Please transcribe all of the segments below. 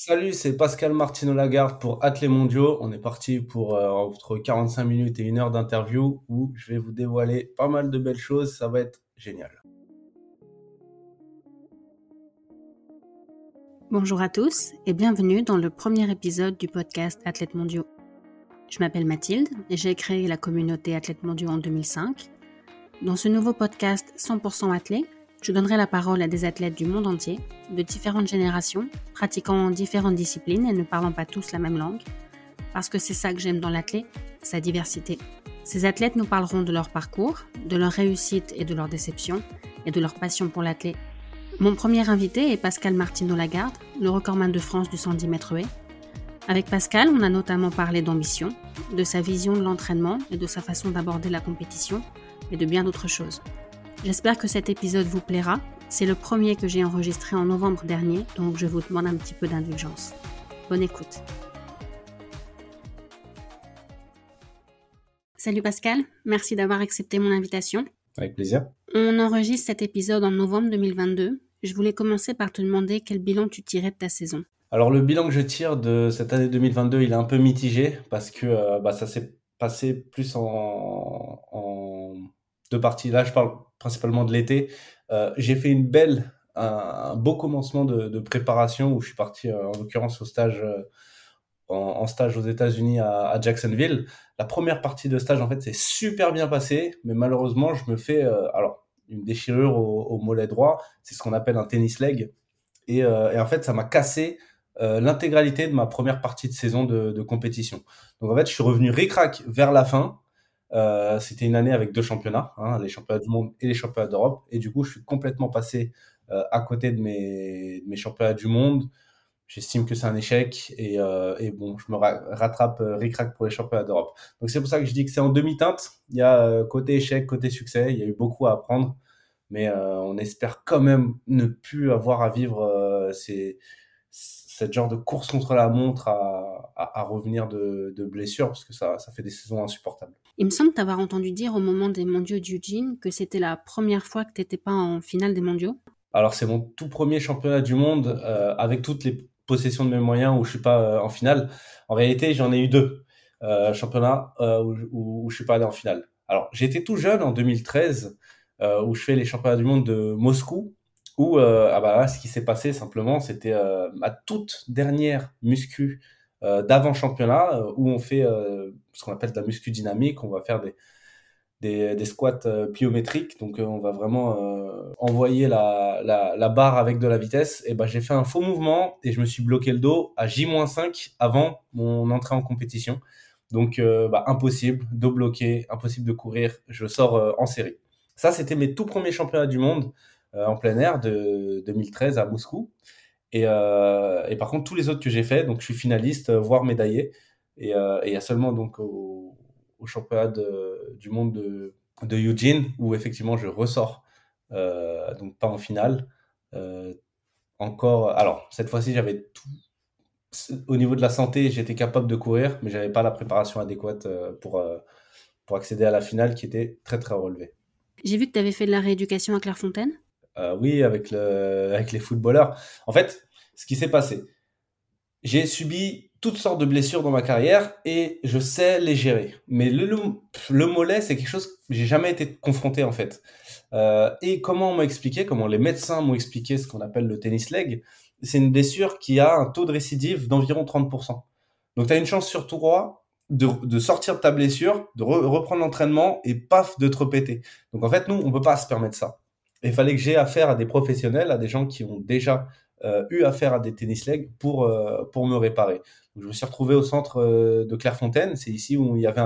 Salut, c'est Pascal Martino Lagarde pour Athlé Mondiaux. On est parti pour euh, entre 45 minutes et une heure d'interview où je vais vous dévoiler pas mal de belles choses. Ça va être génial. Bonjour à tous et bienvenue dans le premier épisode du podcast Athlètes mondiaux. Je m'appelle Mathilde et j'ai créé la communauté Athlètes mondiaux en 2005. Dans ce nouveau podcast 100% athlètes, je donnerai la parole à des athlètes du monde entier, de différentes générations, pratiquant différentes disciplines et ne parlant pas tous la même langue, parce que c'est ça que j'aime dans l'athlète, sa diversité. Ces athlètes nous parleront de leur parcours, de leur réussite et de leur déception, et de leur passion pour l'athlète. Mon premier invité est Pascal Martino Lagarde, le recordman de France du 110 mètres haies. Avec Pascal, on a notamment parlé d'ambition, de sa vision de l'entraînement et de sa façon d'aborder la compétition, et de bien d'autres choses. J'espère que cet épisode vous plaira. C'est le premier que j'ai enregistré en novembre dernier, donc je vous demande un petit peu d'indulgence. Bonne écoute. Salut Pascal, merci d'avoir accepté mon invitation. Avec plaisir. On enregistre cet épisode en novembre 2022. Je voulais commencer par te demander quel bilan tu tirais de ta saison. Alors le bilan que je tire de cette année 2022, il est un peu mitigé parce que euh, bah, ça s'est passé plus en, en deux parties. Là, je parle principalement de l'été. Euh, j'ai fait une belle, un, beau commencement de, préparation où je suis parti euh, en l'occurrence au stage, euh, en, stage aux États-Unis à, Jacksonville. La première partie de stage, en fait, c'est super bien passé, mais malheureusement, je me fais alors une déchirure au, mollet droit. C'est ce qu'on appelle un tennis leg. Et, en fait, ça m'a cassé l'intégralité de ma première partie de saison de, de, compétition. Donc en fait, je suis revenu ricrac vers la fin. Euh, c'était une année avec deux championnats, hein, les championnats du monde et les championnats d'Europe. Et du coup, je suis complètement passé euh, à côté de mes, championnats du monde. J'estime que c'est un échec et, euh, bon, je me rattrape euh, ric pour les championnats d'Europe. Donc c'est pour ça que je dis que c'est en demi-teinte. Il y a côté échec, côté succès. Il y a eu beaucoup à apprendre, mais on espère quand même ne plus avoir à vivre ces, cette genre de course contre la montre à, revenir de, de blessures parce que ça fait des saisons insupportables. Il me semble t'avoir entendu dire au moment des mondiaux d'Eugene que c'était la première fois que tu n'étais pas en finale des mondiaux. Alors c'est mon tout premier championnat du monde euh, avec toutes les possessions de mes moyens où je suis pas euh, en finale. En réalité, j'en ai eu deux euh, championnats euh, où, où, où, je suis pas allé en finale. Alors j'étais tout jeune en 2013 euh, où je fais les championnats du monde de Moscou où ah bah ce qui s'est passé simplement c'était ma toute dernière muscu d'avant championnat euh, où on fait euh, ce qu'on appelle de la muscu dynamique. On va faire des, des, squats pliométriques. Donc, on va vraiment envoyer la, la, la, barre avec de la vitesse. Et ben, j'ai fait un faux mouvement et je me suis bloqué le dos à J-5 avant mon entrée en compétition. Donc, bah, impossible de bloquer, impossible de courir. Je sors en série. Ça, c'était mes tout premiers championnats du monde en plein air de 2013 à Moscou. Et, euh, et, par contre, tous les autres que j'ai fait, donc je suis finaliste, euh, voire médaillé. Et, euh, et il y a seulement donc au, championnat du monde de, Eugene où effectivement je ressors, donc pas en finale. Encore, alors cette fois-ci j'avais tout. Au niveau de la santé, j'étais capable de courir, mais j'avais pas la préparation adéquate pour, pour accéder à la finale qui était très très relevée. J'ai vu que tu avais fait de la rééducation à Clairefontaine. Euh, oui, avec, le, avec les footballeurs. En fait, ce qui s'est passé, j'ai subi toutes sortes de blessures dans ma carrière et je sais les gérer. Mais le, le, mollet, c'est quelque chose que j'ai jamais été confronté en fait. Euh, et comment on m'a expliqué, comment les médecins m'ont expliqué ce qu'on appelle le tennis leg, c'est une blessure qui a un taux de récidive d'environ 30%. Donc tu as une chance sur trois de, de, sortir de ta blessure, de reprendre l'entraînement et paf, de te répéter. Donc en fait, nous, on peut pas se permettre ça il fallait que j'ai affaire à des professionnels, à des gens qui ont déjà euh, eu affaire à des tennis legs pour, euh, pour me réparer. Donc, je me suis retrouvé au centre euh, de Clairefontaine. C'est ici où il y avait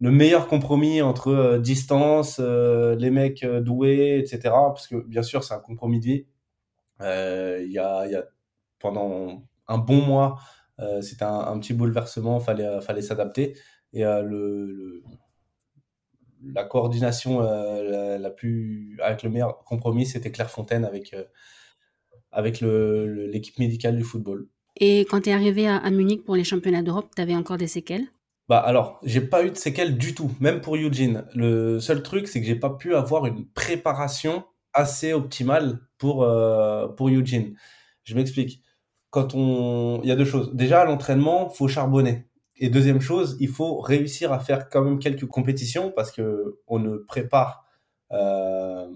le meilleur compromis entre distance, les mecs doués, etc. Parce que bien sûr, c'est un compromis de vie. Il y, a, y a pendant un bon mois, c'était un, petit bouleversement, fallait fallait s'adapter. Et le la coordination euh, la, plus avec le meilleur compromis, c'était Clairefontaine avec euh, avec l'équipe médicale du football. Et quand tu es arrivé à, Munich pour les championnats d'Europe, tu avais encore des séquelles? Bah alors, j'ai pas eu de séquelles du tout, même pour Eugene. Le seul truc, c'est que j'ai pas pu avoir une préparation assez optimale pour euh, pour Eugene. Je m'explique. quand on, il y a deux choses. Déjà, à l'entraînement, faut charbonner. Et deuxième chose, il faut réussir à faire quand même quelques compétitions parce que on ne prépare. Euh,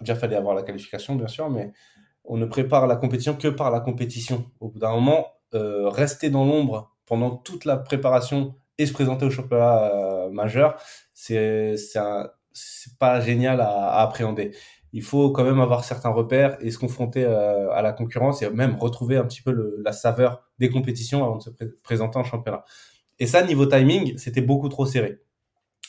déjà, fallait avoir la qualification, bien sûr, mais on ne prépare la compétition que par la compétition. Au bout d'un moment, euh, rester dans l'ombre pendant toute la préparation et se présenter au championnat euh, majeur, c'est pas génial à, appréhender. Il faut quand même avoir certains repères et se confronter euh, à la concurrence et même retrouver un petit peu la saveur des compétitions avant de se présenter en championnat. Et ça, niveau timing, c'était beaucoup trop serré.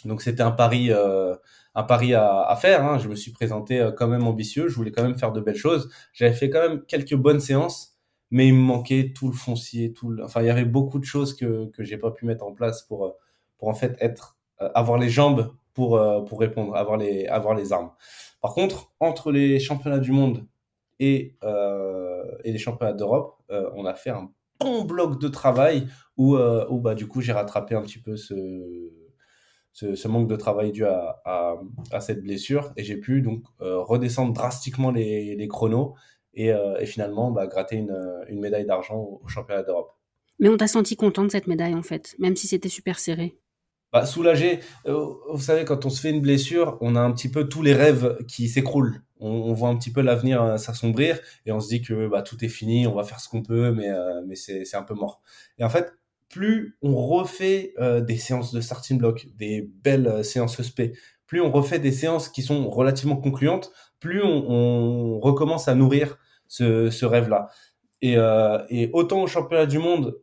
Donc c'était un pari, euh, un pari à, faire. Hein. Je me suis présenté euh, quand même ambitieux. Je voulais quand même faire de belles choses. J'avais fait quand même quelques bonnes séances, mais il me manquait tout le foncier, tout. Le... Enfin, il y avait beaucoup de choses que que j'ai pas pu mettre en place pour pour en fait être avoir les jambes pour pour répondre, avoir les avoir les armes. Par contre, entre les championnats du monde et euh, les championnats d'Europe, on a fait un bon bloc de travail où, où bah du coup j'ai rattrapé un petit peu ce manque de travail dû à, cette blessure et j'ai pu donc euh, redescendre drastiquement les, chronos et, euh, finalement bah, gratter une, une médaille d'argent au, au, championnat d'Europe. Mais on t'a senti content de cette médaille en fait, même si c'était super serré. Bah, soulagé. Euh, vous savez, quand on se fait une blessure, on a un petit peu tous les rêves qui s'écroulent. On, on, voit un petit peu l'avenir euh, s'assombrir et on se dit que bah, tout est fini, on va faire ce qu'on peut, mais, euh, mais c'est un peu mort. Et en fait, plus on refait euh, des séances de starting block, des belles séances SP, plus on refait des séances qui sont relativement concluantes, plus on, on recommence à nourrir ce, ce rêve-là. Et, et, autant au championnat du monde,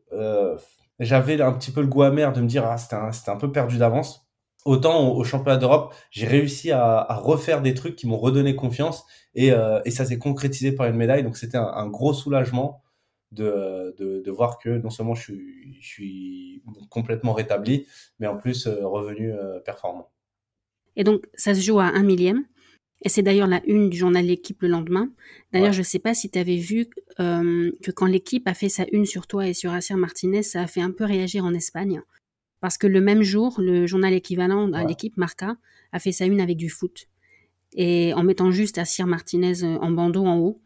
j'avais un petit peu le goût amer de me dire ah c'était un, un peu perdu d'avance. Autant au, au championnat d'Europe, j'ai réussi à, refaire des trucs qui m'ont redonné confiance et, euh, et ça s'est concrétisé par une médaille. Donc c'était un, un, gros soulagement de, de, de, voir que non seulement je suis, je suis complètement rétabli, mais en plus euh, revenu euh, performant. Et donc, ça se joue à un millième. Et c'est d'ailleurs la une du journal L'équipe le lendemain. D'ailleurs, ouais. je ne sais pas si tu avais vu euh, que quand l'équipe a fait sa une sur toi et sur Acer Martinez, ça a fait un peu réagir en Espagne. Parce que le même jour, le journal équivalent à ouais. l'équipe, Marca, a fait sa une avec du foot. Et en mettant juste Acer Martinez en bandeau en haut.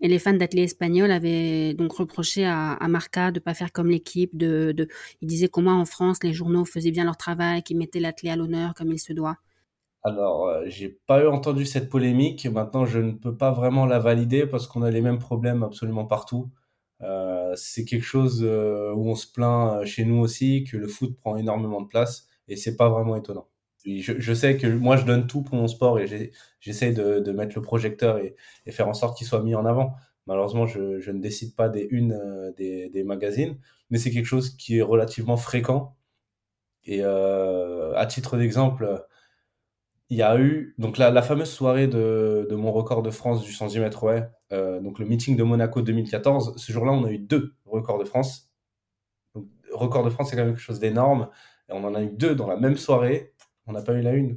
Et les fans d'athlètes espagnols avaient donc reproché à, à Marca de pas faire comme l'équipe. De, de, ils disaient comment en France les journaux faisaient bien leur travail, qu'ils mettaient l'athlète à l'honneur comme il se doit. Alors, euh, j'ai pas eu entendu cette polémique. Maintenant, je ne peux pas vraiment la valider parce qu'on a les mêmes problèmes absolument partout. Euh, c'est quelque chose euh, où on se plaint chez nous aussi que le foot prend énormément de place et c'est pas vraiment étonnant. Je, sais que moi, je donne tout pour mon sport et j'essaie de, mettre le projecteur et, faire en sorte qu'il soit mis en avant. Malheureusement, je, ne décide pas des unes des, magazines, mais c'est quelque chose qui est relativement fréquent. Et à titre d'exemple, il y a eu donc la, fameuse soirée de, mon record de France du 110 mètres ouais, euh, donc le meeting de Monaco 2014. Ce jour-là, on a eu deux records de France. Donc, record de France, c'est quelque chose d'énorme. Et on en a eu deux dans la même soirée on n'a pas eu la une.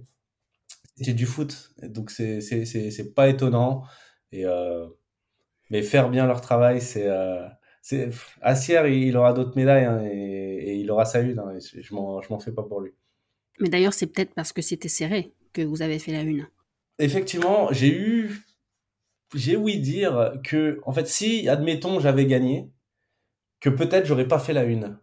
C'est du foot, donc c'est pas étonnant. Et euh, mais faire bien leur travail, c'est euh, il aura d'autres médailles hein, et, il aura sa une. Hein, je m'en fais pas pour lui. Mais d'ailleurs, c'est peut-être parce que c'était serré que vous avez fait la une. Effectivement, j'ai eu j'ai ouï dire que en fait, si admettons j'avais gagné, que peut-être j'aurais pas fait la une.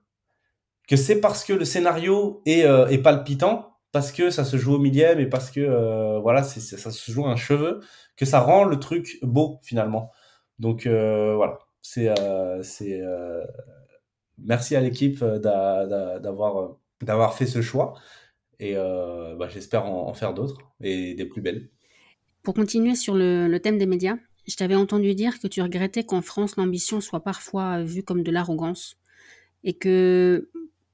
Que c'est parce que le scénario est, euh, palpitant parce que ça se joue au millième et parce que euh, voilà, ça se joue un cheveu, que ça rend le truc beau finalement. Donc euh, voilà, c'est, c'est merci à l'équipe d'avoir fait ce choix et euh, bah, j'espère en, en, faire d'autres et des plus belles. Pour continuer sur le, le thème des médias, je t'avais entendu dire que tu regrettais qu'en France l'ambition soit parfois vue comme de l'arrogance et que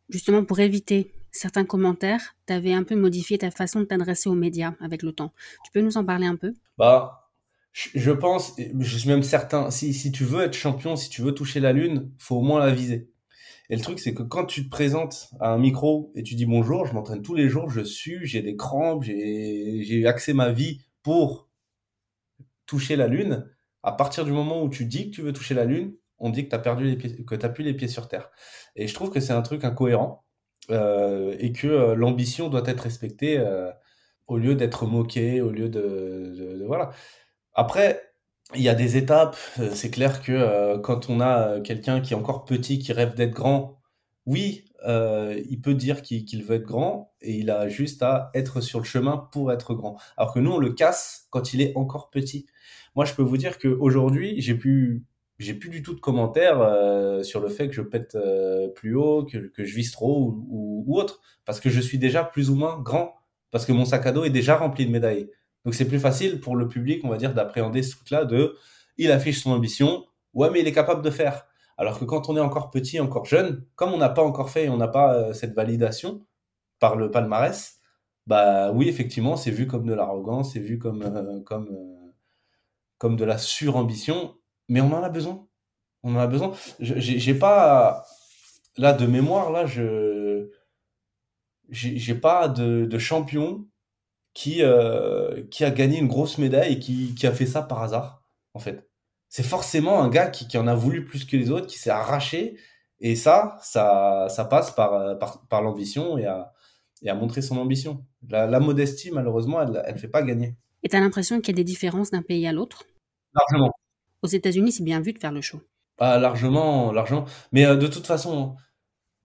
justement pour éviter certains commentaires, tu avais un peu modifié ta façon de t'adresser aux médias avec le temps. Tu peux nous en parler un peu? Bah, je pense, je suis même certain, si, si tu veux être champion, si tu veux toucher la lune, faut au moins la viser. Et le truc, c'est que quand tu te présentes à un micro et tu dis bonjour, je m'entraîne tous les jours, je suis, j'ai des crampes, j'ai axé ma vie pour toucher la lune. À partir du moment où tu dis que tu veux toucher la lune, on dit que tu as plus les pieds sur terre. Et je trouve que c'est un truc incohérent euh, et que euh, l'ambition doit être respectée euh, au lieu d'être moquée, au lieu de, voilà. Après, il y a des étapes. C'est clair que quand on a quelqu'un qui est encore petit, qui rêve d'être grand, oui, il peut dire qu'il veut être grand et il a juste à être sur le chemin pour être grand. Alors que nous, on le casse quand il est encore petit. Moi, je peux vous dire qu'aujourd'hui, j'ai pu j'ai plus du tout de commentaires euh, sur le fait que je pète euh, plus haut, que, que, je vise trop ou, ou, autre, parce que je suis déjà plus ou moins grand, parce que mon sac à dos est déjà rempli de médailles. Donc c'est plus facile pour le public, on va dire, d'appréhender ce truc-là de, il affiche son ambition, ouais mais il est capable de faire. Alors que quand on est encore petit, encore jeune, comme on n'a pas encore fait, on n'a pas euh, cette validation par le palmarès, bah oui effectivement c'est vu comme de l'arrogance, c'est vu comme comme comme de la surambition mais on en a besoin. On en a besoin. J'ai pas là de mémoire là, je j'ai pas de, de, champion qui euh, qui a gagné une grosse médaille et qui, qui a fait ça par hasard en fait. C'est forcément un gars qui, qui, en a voulu plus que les autres, qui s'est arraché et ça, ça, ça passe par, par, par l'ambition et à, et à montrer son ambition. La, la modestie, malheureusement, elle ne fait pas gagner. Et tu as l'impression qu'il y a des différences d'un pays à l'autre? Largement. Aux États-Unis, c'est bien vu de faire le show. Ah, largement, largement. Mais euh, de toute façon,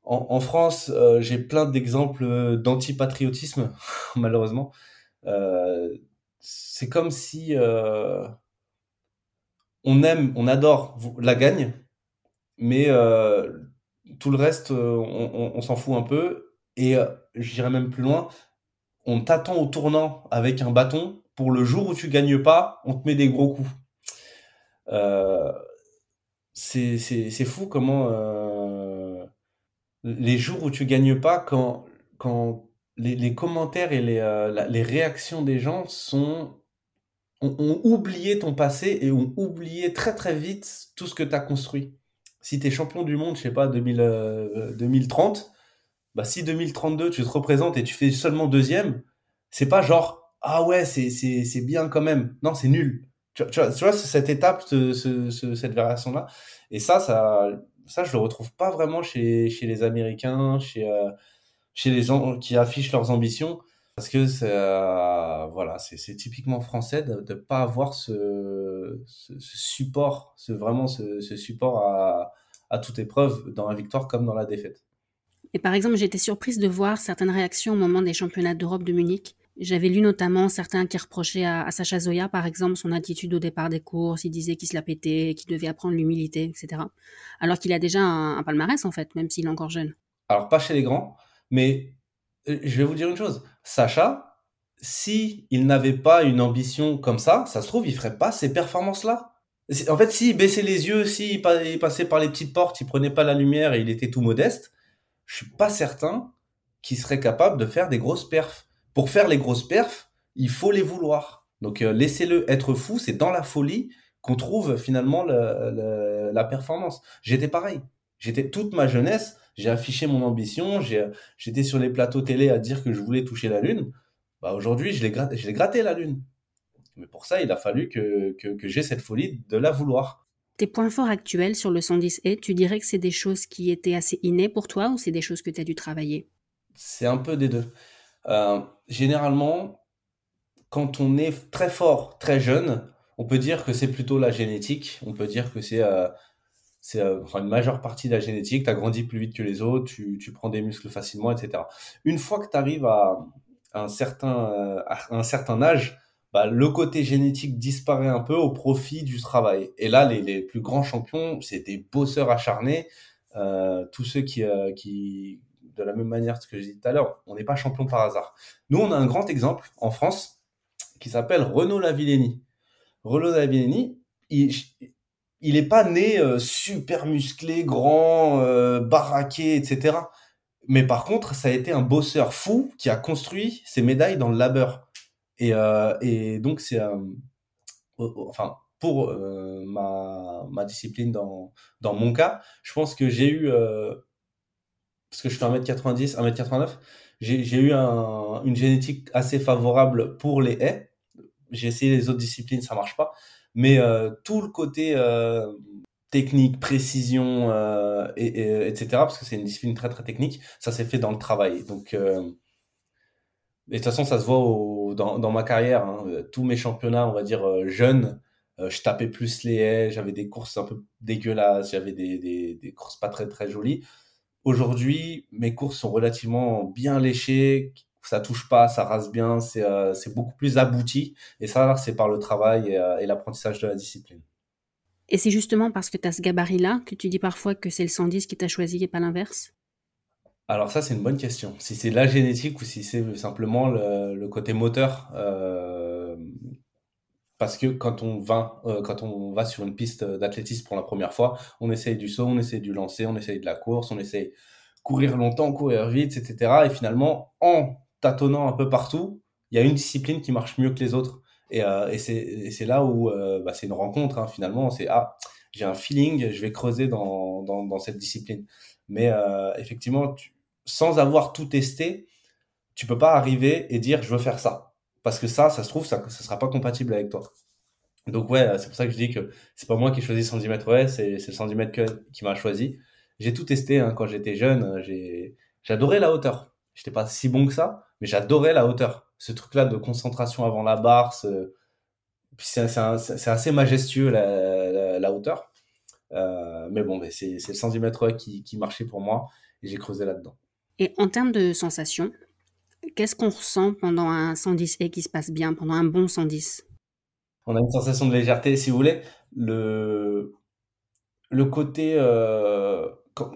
en, France, euh, j'ai plein d'exemples euh, d'antipatriotisme, malheureusement. C'est comme si on aime, on adore la gagne, mais tout le reste, on, s'en fout un peu. Et j'irai même plus loin, on t'attend au tournant avec un bâton. Pour le jour où tu gagnes pas, on te met des gros coups. Euh, c'est fou comment euh, les jours où tu gagnes pas, quand, quand les, commentaires et les, euh, les réactions des gens sont ont, oublié ton passé et ont oublié très très vite tout ce que tu as construit. Si tu es champion du monde, je sais pas, 2000, 2030, bah si 2032 tu te représentes et tu fais seulement deuxième, c'est pas genre ah ouais, c'est bien quand même. Non, c'est nul. Tu, vois, tu vois, cette étape, ce, ce, cette variation-là. Et ça, ça, ça, je le retrouve pas vraiment chez, chez les Américains, chez, euh, chez les gens qui affichent leurs ambitions. Parce que c'est, euh, voilà, c'est typiquement français de ne pas avoir ce, ce, support, ce, vraiment ce, ce support à, à toute épreuve dans la victoire comme dans la défaite. Et par exemple, été surprise de voir certaines réactions au moment des championnats d'Europe de Munich. J'avais lu notamment certains qui reprochaient à, Sacha Zoya, par exemple, son attitude au départ des courses. Il disait qu'il se la pétait, qu'il devait apprendre l'humilité, etc. Alors qu'il a déjà un, palmarès, en fait, même s'il est encore jeune. Alors, pas chez les grands, mais euh, je vais vous dire une chose. Sacha, si il n'avait pas une ambition comme ça, ça se trouve, il ferait pas ces performances-là. En fait, s'il baissait les yeux, s'il passait par les petites portes, il prenait pas la lumière et il était tout modeste, je suis pas certain qu'il serait capable de faire des grosses perfs pour faire les grosses perfs, il faut les vouloir. Donc euh, laissez-le être fou, c'est dans la folie qu'on trouve finalement la performance. J'étais pareil. J'étais toute ma jeunesse, j'ai affiché mon ambition, j'étais sur les plateaux télé à dire que je voulais toucher la lune. Bah aujourd'hui, je l'ai gratté, gratté la lune. Mais pour ça, il a fallu que, que, j'ai cette folie de la vouloir. Tes points forts actuels sur le 110 et tu dirais que c'est des choses qui étaient assez innées pour toi ou c'est des choses que tu as dû travailler? C'est un peu des deux. Euh, généralement, quand on est très fort, très jeune, on peut dire que c'est plutôt la génétique. On peut dire que c'est euh, c'est euh, enfin, une majeure partie de la génétique. Tu as grandi plus vite que les autres, tu, tu prends des muscles facilement, etc. Une fois que tu arrives à, un certain, à un certain âge, bah, le côté génétique disparaît un peu au profit du travail. Et là, les, les plus grands champions, c'est des bosseurs acharnés. Euh, tous ceux qui, qui, de la même manière que je disais tout à l'heure, on n'est pas champion par hasard. Nous, on a un grand exemple en France qui s'appelle Renaud Lavillenie. Renaud Lavillenie, il, il n'est pas né euh, super musclé, grand, euh, baraqué, etc. Mais par contre, ça a été un bosseur fou qui a construit ses médailles dans le labeur. Et, euh, donc, c'est enfin pour ma, discipline dans, mon cas, je pense que j'ai eu parce que je fais 1m90, 1m89, j'ai eu un, une génétique assez favorable pour les haies. J'ai essayé les autres disciplines, ça marche pas. Mais euh, tout le côté euh, technique, précision, euh, et, etc., parce que c'est une discipline très très technique, ça s'est fait dans le travail. Donc, de toute façon, ça se voit dans, ma carrière. Hein. tous mes championnats, on va dire, jeunes, je tapais plus les haies, j'avais des courses un peu dégueulasses, j'avais des, des courses pas très très jolies. Aujourd'hui, mes courses sont relativement bien léchées, ça touche pas, ça rase bien, c'est euh, beaucoup plus abouti. Et ça, c'est par le travail et, euh, et l'apprentissage de la discipline. Et c'est justement parce que tu as ce gabarit-là que tu dis parfois que c'est le 110 qui t'a choisi et pas l'inverse? Alors ça, c'est une bonne question. Si c'est la génétique ou si c'est simplement le, le, côté moteur. Euh, parce que quand on va, euh, quand on va sur une piste d'athlétisme pour la première fois, on essaye du saut, on essaye du lancer, on essaye de la course, on essaye courir longtemps, courir vite, etc. Et finalement, en tâtonnant un peu partout, il y a une discipline qui marche mieux que les autres. Et, euh, c'est là où euh, bah, c'est une rencontre, hein, finalement. C'est ah, j'ai un feeling, je vais creuser dans, cette discipline. Mais euh, effectivement, sans avoir tout testé, tu peux pas arriver et dire je veux faire ça parce que ça, ça se trouve, ça ne sera pas compatible avec toi. Donc ouais, c'est pour ça que je dis que c'est pas moi qui ai choisi 110 mètres ouais, c'est le 110 mètres qui m'a choisi. J'ai tout testé hein, quand j'étais jeune, j'adorais la hauteur. J'étais pas si bon que ça, mais j'adorais la hauteur. Ce truc-là de concentration avant la barre, c'est assez majestueux la, la, hauteur. Euh, mais bon, c'est le 110 mètres qui, qui marchait pour moi et j'ai creusé là-dedans. Et en termes de sensations, Qu'est-ce qu'on ressent pendant un 110 et qui se passe bien, pendant un bon 110 On a une sensation de légèreté, si vous voulez. Le, le côté, euh,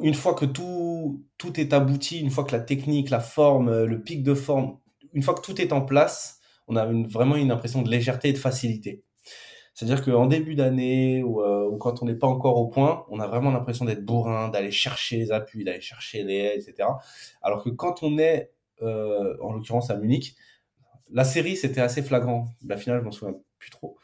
une fois que tout, tout est abouti, une fois que la technique, la forme, le pic de forme, une fois que tout est en place, on a vraiment une impression de légèreté et de facilité. C'est-à-dire qu'en début d'année ou, euh, ou, quand on n'est pas encore au point, on a vraiment l'impression d'être bourrin, d'aller chercher les appuis, d'aller chercher les haies, etc. Alors que quand on est euh, en l'occurrence à Munich. La série, c'était assez flagrant. La finale, je m'en souviens plus trop.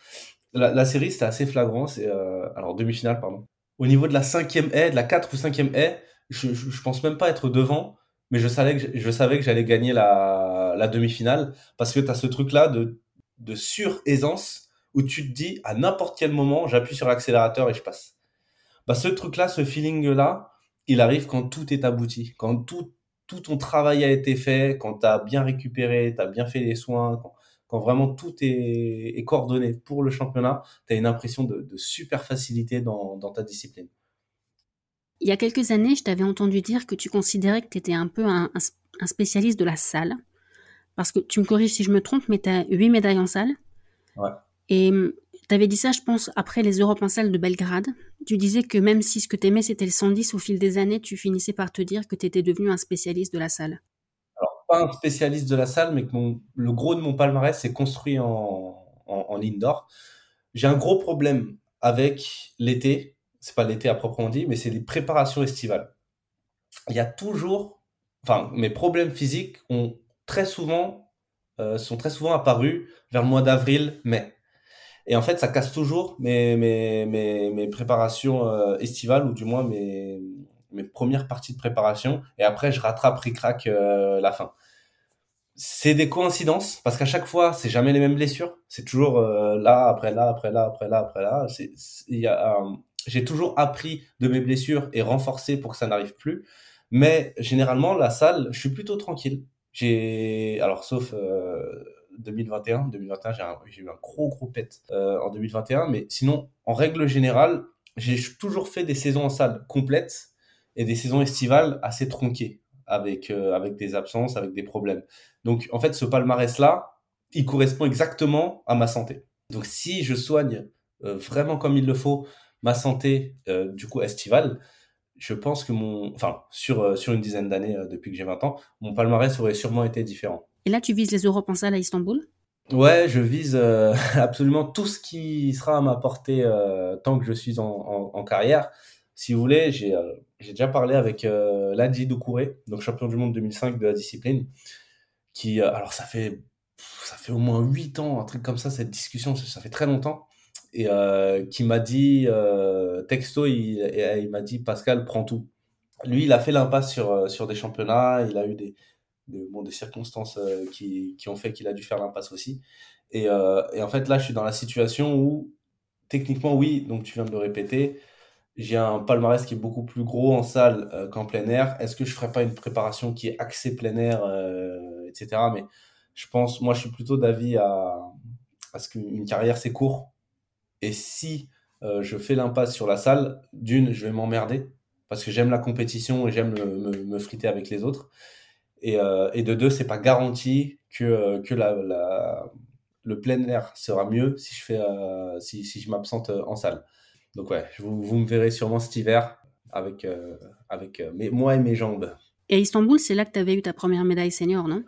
La, série, c'était assez flagrant. C'est euh, alors demi-finale, pardon. Au niveau de la cinquième haie, de la 4 ou cinquième haie, je, je, pense même pas être devant, mais je savais que je savais que j'allais gagner la, la demi-finale parce que tu as ce truc-là de, de sur-aisance où tu te dis à n'importe quel moment, j'appuie sur l'accélérateur et je passe. Bah, ce truc-là, ce feeling-là, il arrive quand tout est abouti, quand tout tout ton travail a été fait, quand tu as bien récupéré, tu as bien fait les soins, quand, vraiment tout est, coordonné pour le championnat, tu as une impression de, super facilité dans, ta discipline. Il y a quelques années, je t'avais entendu dire que tu considérais que tu étais un peu un, spécialiste de la salle. Parce que tu me corriges si je me trompe, mais tu as huit médailles en salle. Ouais. Et tu avais dit ça, je pense, après les Europes en salle de Belgrade. Tu disais que même si ce que tu aimais c'était le 110, au fil des années, tu finissais par te dire que tu étais devenu un spécialiste de la salle. Pas un spécialiste de la salle, mais que le gros de mon palmarès est construit en, en, indoor. J'ai un gros problème avec l'été. C'est pas l'été à proprement dit, mais c'est les préparations estivales. Il y a toujours, enfin, mes problèmes physiques ont très souvent, euh, sont très souvent apparus vers le mois d'avril, mai et en fait, ça casse toujours mes, mes, mes, mes préparations euh, estivales, ou du moins mes, mes premières parties de préparation. Et après, je rattrape ric-rac euh, la fin. C'est des coïncidences, parce qu'à chaque fois, c'est jamais les mêmes blessures. C'est toujours euh, là, après là, après là, après là, après là. C'est, a, j'ai toujours appris de mes blessures et renforcé pour que ça n'arrive plus. Mais généralement, la salle, je suis plutôt tranquille. J'ai, alors sauf 2021. 2021, j'ai eu un gros, gros pet euh, en 2021. Mais sinon, en règle générale, j'ai toujours fait des saisons en salle complètes et des saisons estivales assez tronquées, avec, euh, avec des absences, avec des problèmes. Donc, en fait, ce palmarès-là, il correspond exactement à ma santé. Donc, si je soigne euh, vraiment comme il le faut ma santé, du coup, estivale, je pense que mon, enfin, sur, sur une dizaine d'années depuis que j'ai 20 ans, mon palmarès aurait sûrement été différent. Et là, tu vises les Europes en salle à Istanbul? Ouais, je vise euh, absolument tout ce qui sera à ma portée euh, tant que je suis en, carrière. Si vous voulez, j'ai euh, déjà parlé avec Ladji Doucouré, donc champion du monde 2005 de la discipline, qui, alors ça fait, ça fait au moins 8 ans, un truc comme ça, cette discussion, ça, fait très longtemps, et qui m'a dit, texto, il, m'a dit, Pascal, prends tout. Lui, il a fait l'impasse sur, sur des championnats, il a eu des, de, bon, des circonstances euh, qui, qui, ont fait qu'il a dû faire l'impasse aussi. Et, euh, et, en fait, là, je suis dans la situation où, techniquement, oui, donc tu viens de le répéter, j'ai un palmarès qui est beaucoup plus gros en salle euh, qu'en plein air. Est-ce que je ferais pas une préparation qui est axée plein air, etc. Mais je pense, moi, je suis plutôt d'avis à, à ce qu'une carrière, c'est court. Et si je fais l'impasse sur la salle, d'une, je vais m'emmerder parce que j'aime la compétition et j'aime me, friter avec les autres. Et, et de deux, c'est pas garanti que, que la, le plein air sera mieux si je, fais, si, si, je m'absente en salle. Donc ouais, vous, vous, me verrez sûrement cet hiver avec, avec mes, moi et mes jambes. Et à Istanbul, c'est là que tu avais eu ta première médaille senior, non?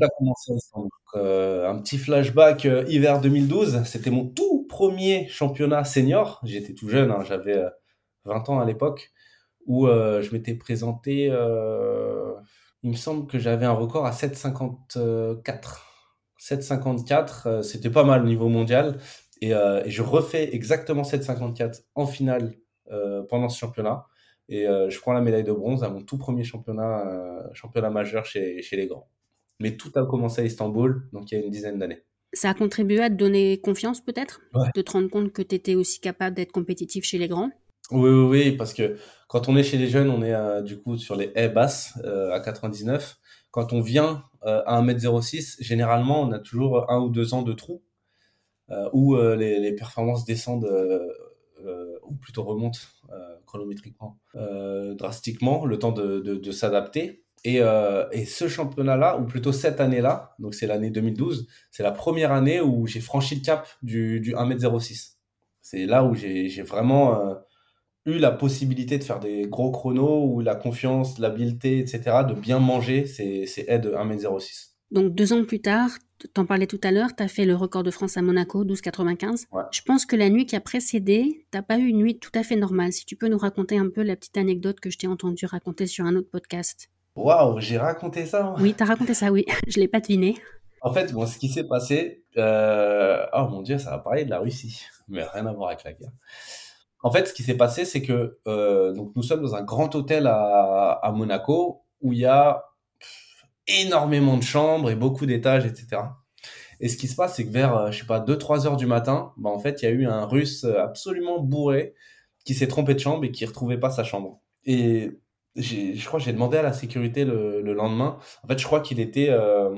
A commencé à Istanbul. Euh, un petit flashback euh, hiver 2012, c'était mon tout premier championnat senior. J'étais tout jeune, hein, j'avais 20 euh, ans à l'époque, où je m'étais présenté, il me semble que j'avais un record à 7,54. 7,54, c'était pas mal au niveau mondial. Et, et je refais exactement 7,54 en finale pendant ce championnat. Et euh, je prends la médaille de bronze à mon tout premier championnat, euh, championnat majeur chez, chez les grands. Mais tout a commencé à Istanbul, donc il y a une dizaine d'années. Ça a contribué à te donner confiance peut-être? De te rendre compte que tu étais aussi capable d'être compétitif chez les grands? Oui, oui, oui, parce que quand on est chez les jeunes, on est euh, du coup sur les haies basses à 99. Quand on vient à 1m06, généralement, on a toujours un ou deux ans de trou où les, les, performances descendent ou plutôt remontent chronométriquement euh, drastiquement, le temps de, s'adapter. Et, euh, ce championnat-là, ou plutôt cette année-là, donc c'est l'année 2012, c'est la première année où j'ai franchi le cap du, du 1m06. C'est là où j'ai vraiment euh, eu la possibilité de faire des gros chronos, où la confiance, l'habileté, etc., de bien manger ces, ces aides de 1m06. Donc deux ans plus tard, t'en parlais tout à l'heure, tu as fait le record de France à Monaco, 12,95. Je pense que la nuit qui a précédé, t'as pas eu une nuit tout à fait normale. Si tu peux nous raconter un peu la petite anecdote que je t'ai entendu raconter sur un autre podcast. Waouh, j'ai raconté ça. Oui, t'as raconté ça, oui. je l'ai pas deviné. En fait, bon, ce qui s'est passé, euh, oh mon dieu, ça va parler de la Russie, mais rien à voir avec la guerre. En fait, ce qui s'est passé, c'est que euh, donc nous sommes dans un grand hôtel à, à Monaco où il y a énormément de chambres et beaucoup d'étages, etc. Et ce qui se passe, c'est que vers, euh, je sais pas, 2-3 heures du matin, bah, en fait, il y a eu un russe absolument bourré qui s'est trompé de chambre et qui retrouvait pas sa chambre. Et je crois que j'ai demandé à la sécurité le, lendemain. En fait, je crois qu'il était euh,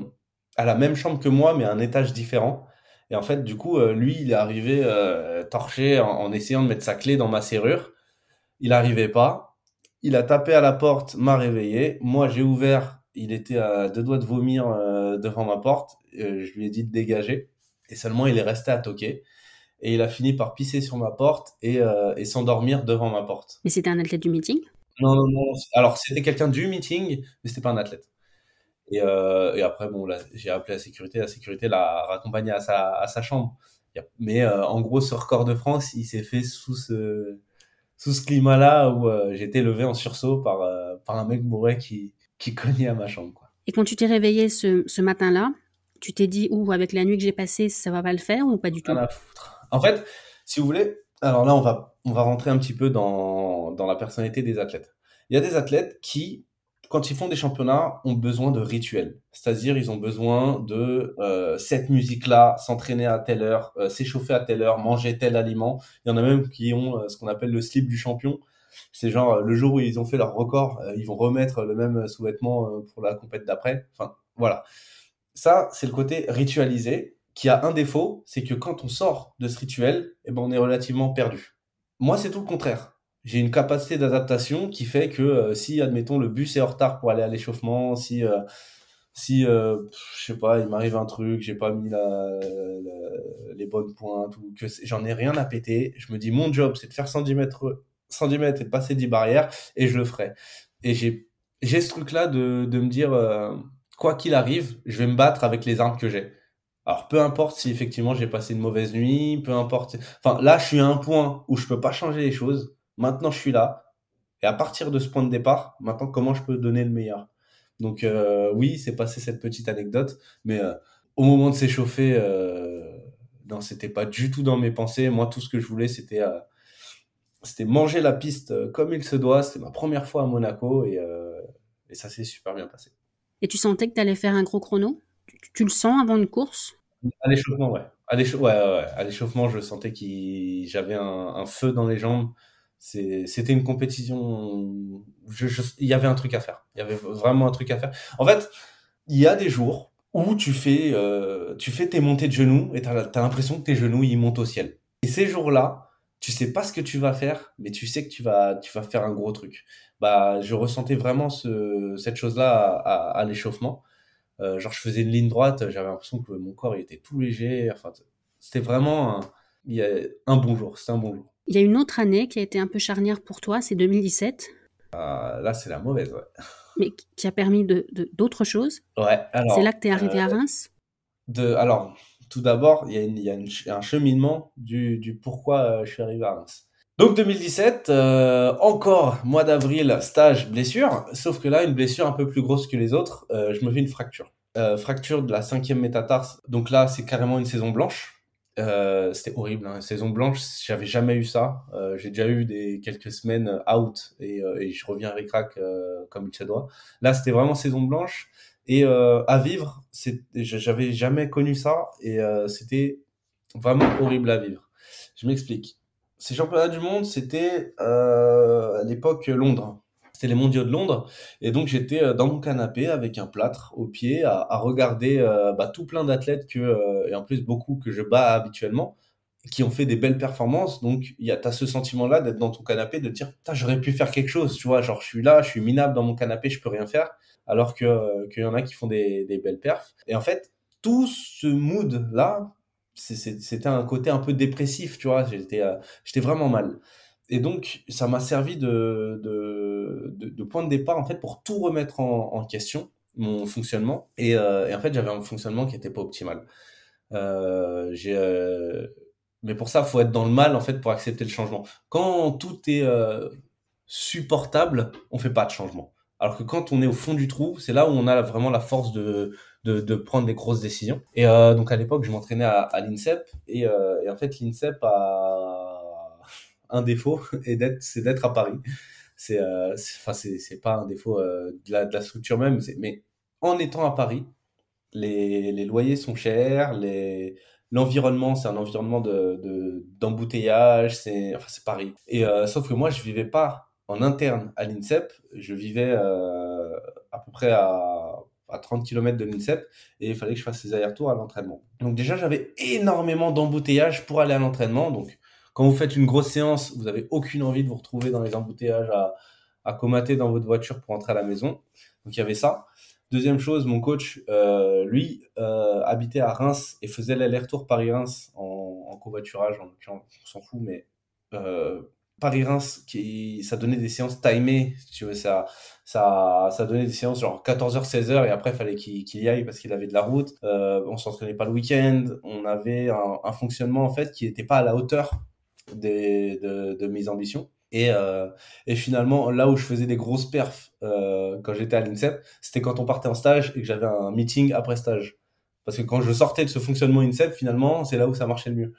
à la même chambre que moi, mais à un étage différent. Et en fait, du coup, euh, lui, il est arrivé torché en, en, essayant de mettre sa clé dans ma serrure. Il n'arrivait pas. Il a tapé à la porte, m'a réveillé. Moi, j'ai ouvert il était à deux doigts de vomir euh, devant ma porte. Euh, je lui ai dit de dégager. Et seulement, il est resté à toquer. Et il a fini par pisser sur ma porte et, euh, et s'endormir devant ma porte. Mais c'était un athlète du meeting? Non, non, non. Alors, c'était quelqu'un du meeting, mais c'était pas un athlète. Et, et après, bon, j'ai appelé la sécurité. La sécurité l'a raccompagné à sa, à sa chambre. Mais en gros, ce record de France, il s'est fait sous ce, sous ce climat-là où j'ai été levé en sursaut par, par un mec bourré qui, qui cognait à ma chambre. Quoi. Et quand tu t'es réveillé ce, ce matin-là, tu t'es dit, ou avec la nuit que j'ai passée, ça va pas le faire ou pas du tout? En fait, si vous voulez, alors là, on va, on va rentrer un petit peu dans, dans la personnalité des athlètes. Il y a des athlètes qui, quand ils font des championnats, ont besoin de rituels. C'est-à-dire, ils ont besoin de euh, cette musique-là, s'entraîner à telle heure, euh, s'échauffer à telle heure, manger tel aliment. Il y en a même qui ont euh, ce qu'on appelle le slip du champion. C'est genre le jour où ils ont fait leur record, euh, ils vont remettre le même sous-vêtement euh, pour la compète d'après. Enfin, voilà. Ça, c'est le côté ritualisé qui a un défaut, c'est que quand on sort de ce rituel, eh ben, on est relativement perdu. Moi, c'est tout le contraire. J'ai une capacité d'adaptation qui fait que euh, si, admettons, le bus est en retard pour aller à l'échauffement, si, si je sais pas, il m'arrive un truc, j'ai pas mis les bonnes pointes, ou que j'en ai rien à péter, je me dis, mon job, c'est de faire 110 mètres 110 mètres et passer 10 barrières, et je le ferai. Et j'ai, ce truc-là de, de me dire, euh, quoi qu'il arrive, je vais me battre avec les armes que j'ai. Alors, peu importe si effectivement j'ai passé une mauvaise nuit, peu importe. Enfin, là, je suis à un point où je peux pas changer les choses. Maintenant, je suis là. Et à partir de ce point de départ, maintenant, comment je peux donner le meilleur? Donc, euh, oui, c'est passé cette petite anecdote. Mais euh, au moment de s'échauffer, euh, non, c'était pas du tout dans mes pensées. Moi, tout ce que je voulais, c'était c'était manger la piste euh, comme il se doit. C'était ma première fois à Monaco et, euh, et ça s'est super bien passé. Et tu sentais que tu allais faire un gros chrono? Tu, le sens avant une course? À l'échauffement, ouais. À l'échauffement, je sentais que j'avais un, feu dans les jambes. C'était une compétition. il y avait un truc à faire. Il y avait vraiment un truc à faire. En fait, il y a des jours où tu fais, euh, tu fais tes montées de genoux et tu as, as l'impression que tes genoux ils montent au ciel Et ces jours-là, tu sais pas ce que tu vas faire, mais tu sais que tu vas, tu vas faire un gros truc. Bah, je ressentais vraiment ce, cette chose-là à, à, l'échauffement. Euh, genre, je faisais une ligne droite, j'avais l'impression que mon corps était tout léger. Enfin, c'était vraiment un, il y a un bon jour. C'était un bon jour. Il y a une autre année qui a été un peu charnière pour toi, c'est 2017. Ah, là, c'est la mauvaise, ouais. Mais qui a permis d'autres de, d'autres choses. Ouais, C'est là que tu es arrivé à euh, Reims? de, Alors, tout d'abord, il y a, un cheminement du, pourquoi euh, je suis arrivé à Reims. Donc 2017, euh, encore mois d'avril, stage, blessure, sauf que là, une blessure un peu plus grosse que les autres, je me fais une fracture. fracture de la cinquième métatarse, donc là, c'est carrément une saison blanche. Euh, c'était horrible, hein. saison blanche, j'avais jamais eu ça. Euh, j'ai déjà eu des quelques semaines out et, euh, et je reviens avec crack comme il se doit. Là, c'était vraiment saison blanche et à vivre, j'avais jamais connu ça et c'était vraiment horrible à vivre. Je m'explique. Ces championnats du monde, c'était à l'époque Londres. C'était les mondiaux de Londres. Et donc, j'étais euh, dans mon canapé avec un plâtre au pied à, regarder euh, bah, tout plein d'athlètes que, euh, et en plus beaucoup que je bats habituellement, qui ont fait des belles performances. Donc, a, as ce sentiment-là d'être dans ton canapé, de dire, j'aurais pu faire quelque chose, tu vois. Genre, je suis là, je suis minable dans mon canapé, je peux rien faire. Alors qu'il y en a qui font des, des belles perfs. Et en fait, tout ce mood-là, c'était un côté un peu dépressif, tu vois. J'étais j'étais vraiment mal et donc, ça m'a servi de, de, de, point de départ, en fait, pour tout remettre en, en question, mon fonctionnement. Et, euh, et en fait, j'avais un fonctionnement qui n'était pas optimal. Euh, j'ai, euh, mais pour ça, il faut être dans le mal, en fait, pour accepter le changement. Quand tout est euh, supportable, on fait pas de changement. Alors que quand on est au fond du trou, c'est là où on a vraiment la force de, de, prendre des grosses décisions. Et euh, donc, à l'époque, je m'entraînais à, l'INSEP. Et, et en fait, l'INSEP a un défaut et c'est d'être à Paris. C'est, euh, c'est, pas un défaut euh, de, la, structure même, mais en étant à Paris, les, les loyers sont chers, l'environnement, c'est un environnement de, de d'embouteillage, c'est, enfin, Paris. Et euh, sauf que moi, je vivais pas en interne à l'INSEP, je vivais à peu près à, à 30 km de l'INSEP et il fallait que je fasse ces allers-retours à l'entraînement. Donc déjà, j'avais énormément d'embouteillage pour aller à l'entraînement, donc quand vous faites une grosse séance, vous n'avez aucune envie de vous retrouver dans les embouteillages à, comater dans votre voiture pour rentrer à la maison. Donc il y avait ça. Deuxième chose, mon coach, euh, lui, euh, habitait à Reims et faisait l'aller-retour Paris-Reims en, covoiturage. En on s'en fout, mais euh, Paris-Reims, qui, ça donnait des séances timées. tu veux, ça, ça, ça donnait des séances genre 14h, 16h et après, fallait qu'il y aille parce qu'il avait de la route. Euh, on s'entraînait pas le week-end. On avait un, fonctionnement en fait qui n'était pas à la hauteur de, de mes ambitions. Et, euh, et, finalement, là où je faisais des grosses perfs euh, quand j'étais à l'INSEP, c'était quand on partait en stage et que j'avais un meeting après stage. Parce que quand je sortais de ce fonctionnement INSEP, finalement, c'est là où ça marchait le mieux.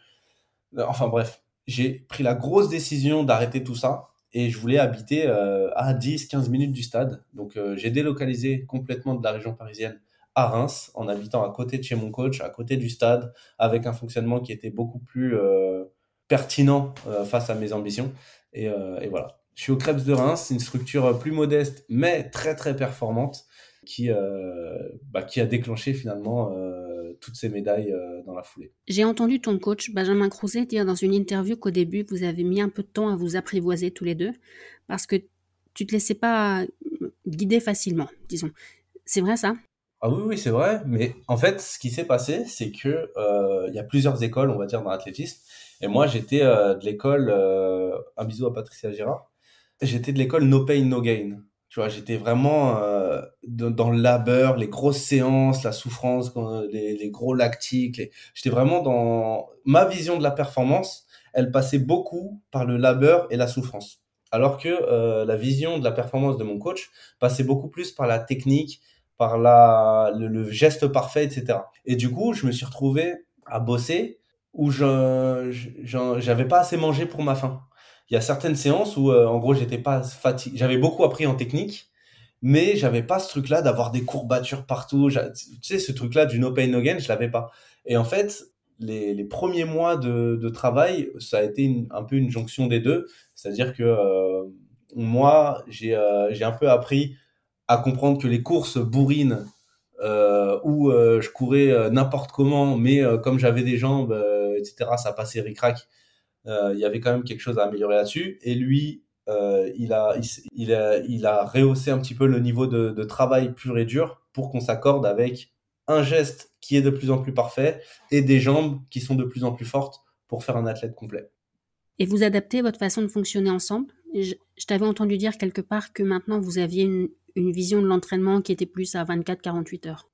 Enfin bref, j'ai pris la grosse décision d'arrêter tout ça et je voulais habiter euh, à 10-15 minutes du stade. Donc euh, j'ai délocalisé complètement de la région parisienne à Reims en habitant à côté de chez mon coach, à côté du stade, avec un fonctionnement qui était beaucoup plus euh, pertinent face à mes ambitions. Et, et, voilà. Je suis au Krebs de Reims, une structure plus modeste, mais très très performante, qui, euh, bah, qui a déclenché finalement toutes ces médailles dans la foulée. J'ai entendu ton coach Benjamin Crouzet dire dans une interview qu'au début, vous avez mis un peu de temps à vous apprivoiser tous les deux, parce que tu te laissais pas guider facilement, disons. C'est vrai ça? Ah oui, oui, c'est vrai. Mais en fait, ce qui s'est passé, c'est que il y a plusieurs écoles, on va dire, dans l'athlétisme. Et moi, j'étais euh, de l'école, euh, un bisou à Patricia Girard, j'étais de l'école No Pain, No Gain. Vois, j'étais vraiment euh, dans, le labeur, les grosses séances, la souffrance, les, les gros lactiques. J'étais vraiment dans ma vision de la performance. Elle passait beaucoup par le labeur et la souffrance. Alors que euh, la vision de la performance de mon coach passait beaucoup plus par la technique, par la, le, le geste parfait, etc. Et du coup, je me suis retrouvé à bosser où je j'avais pas assez mangé pour ma faim. Il y a certaines séances où euh, en gros j'étais pas fatigué, j'avais beaucoup appris en technique, mais j'avais pas ce truc-là d'avoir des courbatures partout. Tu sais ce truc-là du no pain no gain, je l'avais pas. Et en fait, les, les premiers mois de, de, travail, ça a été un peu une jonction des deux. C'est-à-dire que euh, moi, j'ai euh, j'ai un peu appris à comprendre que les courses bourrines où je courais n'importe comment, mais comme j'avais des jambes etc., ça passait ric il y avait quand même quelque chose à améliorer là-dessus. Et lui, il, a, il, a, il a rehaussé un petit peu le niveau de, de travail pur et dur pour qu'on s'accorde avec un geste qui est de plus en plus parfait et des jambes qui sont de plus en plus fortes pour faire un athlète complet. Et vous adaptez votre façon de fonctionner ensemble? Je, t'avais entendu dire quelque part que maintenant vous aviez une, vision de l'entraînement qui était plus à 24-48 heures.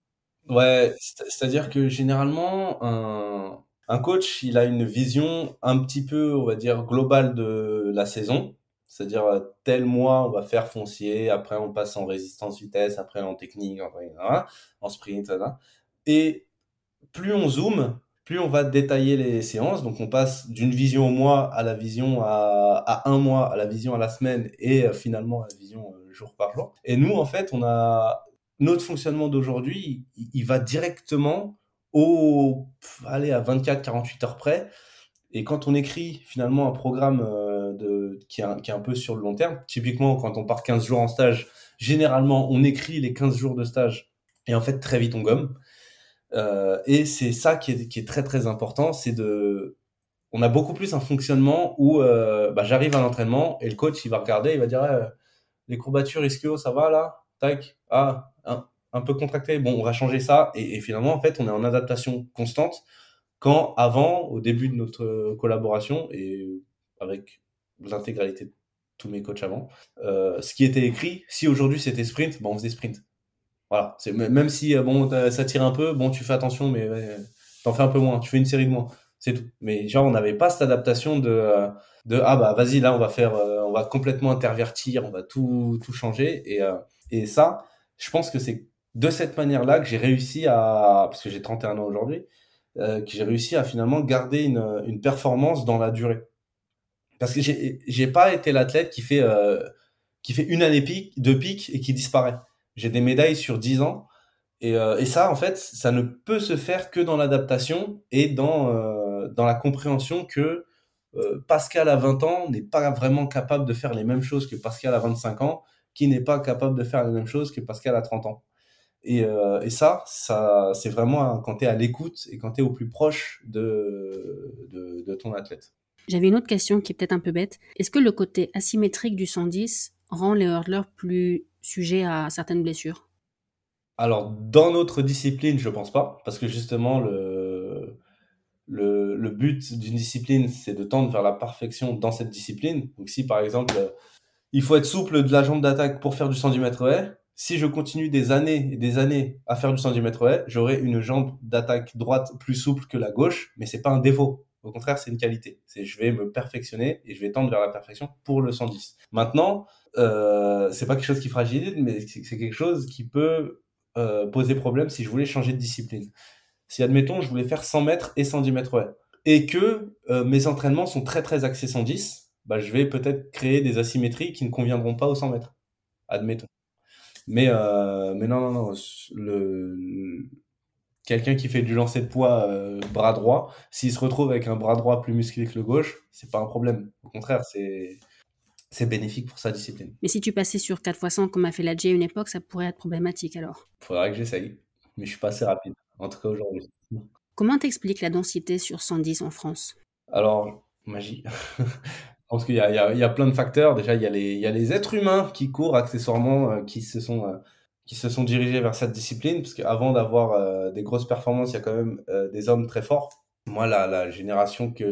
Ouais, c'est-à-dire que généralement, un, un, coach, il a une vision un petit peu, on va dire, globale de la saison. C'est-à-dire, euh, tel mois, on va faire foncier, après on passe en résistance vitesse, après en technique, en, sprint, Et plus on zoome, plus on va détailler les séances. Donc on passe d'une vision au mois à la vision à, un mois, à la vision à la semaine et euh, finalement à la vision euh, jour par jour. Et nous, en fait, on a notre fonctionnement d'aujourd'hui, il, va directement au, aller à 24-48 heures près. Et quand on écrit finalement un programme qui est, un, peu sur le long terme. Typiquement, quand on part 15 jours en stage, généralement, on écrit les 15 jours de stage et en fait, très vite, on gomme. Euh, et c'est ça qui est, très très important, c'est de... On a beaucoup plus un fonctionnement où euh, bah, j'arrive à l'entraînement et le coach, il va regarder, il va dire eh, les courbatures ischio, ça va là? Tac, ah, un, peu contracté, bon, on va changer ça. Et, finalement, en fait, on est en adaptation constante quand avant, au début de notre collaboration, et avec l'intégralité de tous mes coachs avant. Euh, ce qui était écrit, si aujourd'hui c'était sprint, bon, on faisait sprint. Voilà. Même si euh, bon, ça tire un peu, bon, tu fais attention, mais t'en fais un peu moins. Tu fais une série de moins. C'est tout. Mais genre, on n'avait pas cette adaptation de, euh, de ah bah vas-y, là, on va faire, on va complètement intervertir, on va tout, tout changer. Et, et ça, je pense que c'est de cette manière-là que j'ai réussi à, parce que j'ai 31 ans aujourd'hui, que j'ai réussi à finalement garder une, une performance dans la durée. Parce que j'ai pas été l'athlète qui fait euh, qui fait une année pique, de pique et qui disparaît. J'ai des médailles sur 10 ans. Et, euh, et, ça, en fait, ça ne peut se faire que dans l'adaptation et dans, euh, dans la compréhension que Pascal à 20 ans n'est pas vraiment capable de faire les mêmes choses que Pascal à 25 ans, qui n'est pas capable de faire les mêmes choses que Pascal à 30 ans. Et, et ça, ça c'est vraiment quand tu es à l'écoute et quand tu es au plus proche de, de, de ton athlète. J'avais une autre question qui est peut-être un peu bête. Est-ce que le côté asymétrique du 110 rend les hurdlers plus sujets à certaines blessures? Alors, dans notre discipline, je pense pas, parce que justement, le, le, le but d'une discipline, c'est de tendre vers la perfection dans cette discipline. Donc, si par exemple, il faut être souple de la jambe d'attaque pour faire du 110 mètres haies, si je continue des années et des années à faire du 110 mètres haies, j'aurai une jambe d'attaque droite plus souple que la gauche, mais c'est pas un défaut. Au contraire, c'est une qualité. C'est je vais me perfectionner et je vais tendre vers la perfection pour le 110. Maintenant, euh, c'est pas quelque chose qui fragilise, mais c'est quelque chose qui peut euh, poser problème si je voulais changer de discipline. Si admettons, je voulais faire 100 mètres et 110 mètres ouais, et que euh, mes entraînements sont très très axés 110, bah, je vais peut-être créer des asymétries qui ne conviendront pas aux 100 mètres. Admettons. Mais, euh, mais non, non, non. Le, quelqu'un qui fait du lancer de poids euh, bras droit, s'il se retrouve avec un bras droit plus musclé que le gauche, c'est pas un problème. Au contraire, c'est c'est bénéfique pour sa discipline. Mais si tu passais sur 4 x 100 comme a fait la J à une époque, ça pourrait être problématique alors. Faudrait que j'essaye, mais je suis pas assez rapide, en tout cas aujourd'hui. Comment t'expliques la densité sur 110 en France? Alors, magie. Je pense qu'il y, a plein de facteurs. Déjà, il y, a les, êtres humains qui courent accessoirement, euh, qui se sont euh, qui se sont dirigés vers cette discipline, parce qu'avant d'avoir euh, des grosses performances, il y a quand même des hommes très forts. Moi, la, génération qui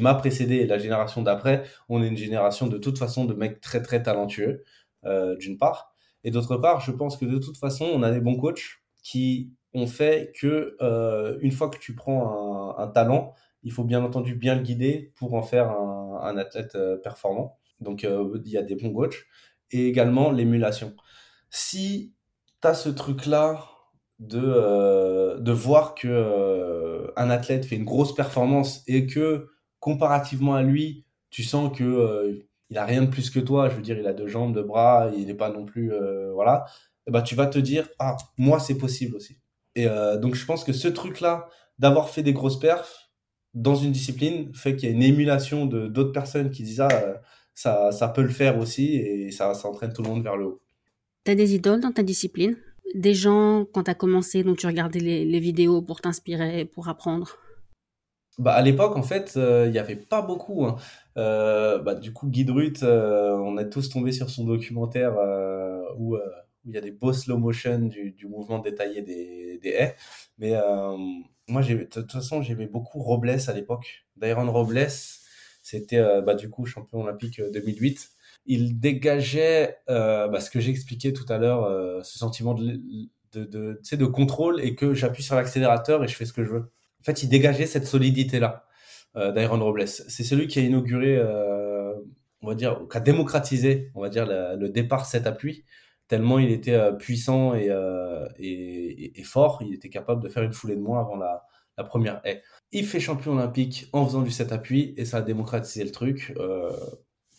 m'a précédé et la génération d'après, on est une génération de toute façon de mecs très très talentueux, d'une part. Et d'autre part, je pense que de toute façon, on a des bons coachs qui ont fait que une fois que tu prends un, talent, il faut bien entendu bien le guider pour en faire un, athlète performant. Donc, il y a des bons coachs. Et également l'émulation si tu as ce truc-là de, euh, de voir que euh, un athlète fait une grosse performance et que comparativement à lui, tu sens que euh, il a rien de plus que toi, je veux dire, il a deux jambes, deux bras, il n'est pas non plus voilà, et bah, tu vas te dire ah, moi c'est possible aussi. Et donc je pense que ce truc-là d'avoir fait des grosses perfs dans une discipline fait qu'il y a une émulation de d'autres personnes qui disent ah ça, ça peut le faire aussi et ça, ça entraîne tout le monde vers le haut. T'as des idoles dans ta discipline? Des gens, quand t'as commencé, dont tu regardais les, vidéos pour t'inspirer, pour apprendre? Bah, à l'époque, en fait, il n'y avait pas beaucoup. Hein. bah, du coup, Guy Drut, on est tous tombés sur son documentaire où il y a des beaux slow motion du, du mouvement détaillé des, des haies. Mais moi, de toute façon, j'aimais beaucoup Robles à l'époque. Dairon Robles, c'était bah, du coup champion olympique 2008 il dégageait euh, bah, ce que j'ai expliqué tout à l'heure, euh, ce sentiment de, de, de, de contrôle et que j'appuie sur l'accélérateur et je fais ce que je veux. En fait, il dégageait cette solidité-là euh, d'Iron Robles. C'est celui qui a inauguré, euh, on va dire, qui a démocratisé, on va dire, le départ 7 appui, tellement il était euh, puissant et, et, et, fort, il était capable de faire une foulée de moins avant la, la première haie. Il fait champion olympique en faisant du 7 appui et ça a démocratisé le truc. Euh,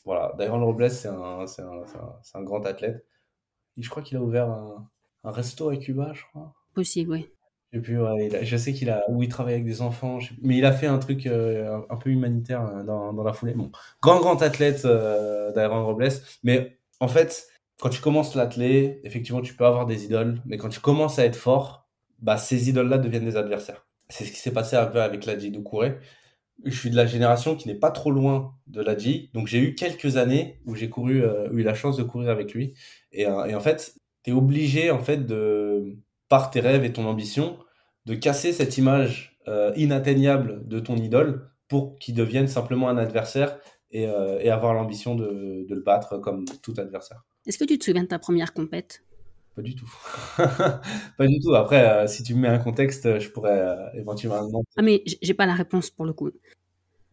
voilà, Dairon Robles, c'est un, c'est un, un, un, grand athlète. Et je crois qu'il a ouvert un, un, resto à Cuba, je crois. Possible, oui. Et puis, ouais, je sais qu'il a, où il travaille avec des enfants, mais il a fait un truc euh, un, peu humanitaire euh, dans, dans, la foulée. Bon, grand, grand athlète, euh, Dairon Robles. Mais en fait, quand tu commences l'athlète, effectivement, tu peux avoir des idoles, mais quand tu commences à être fort, bah, ces idoles-là deviennent des adversaires. C'est ce qui s'est passé un peu avec Ladji Doucouré je suis de la génération qui n'est pas trop loin de l'Adji. Donc j'ai eu quelques années où j'ai couru, euh, eu la chance de courir avec lui. Et, euh, en fait, tu es obligé, en fait, de, par tes rêves et ton ambition, de casser cette image euh, inatteignable de ton idole pour qu'il devienne simplement un adversaire et, euh, et avoir l'ambition de, de, le battre comme tout adversaire. Est-ce que tu te souviens de ta première compète? Pas du tout. pas du tout. Après, euh, si tu me mets un contexte, je pourrais euh, éventuellement. Ah, mais j'ai pas la réponse pour le coup.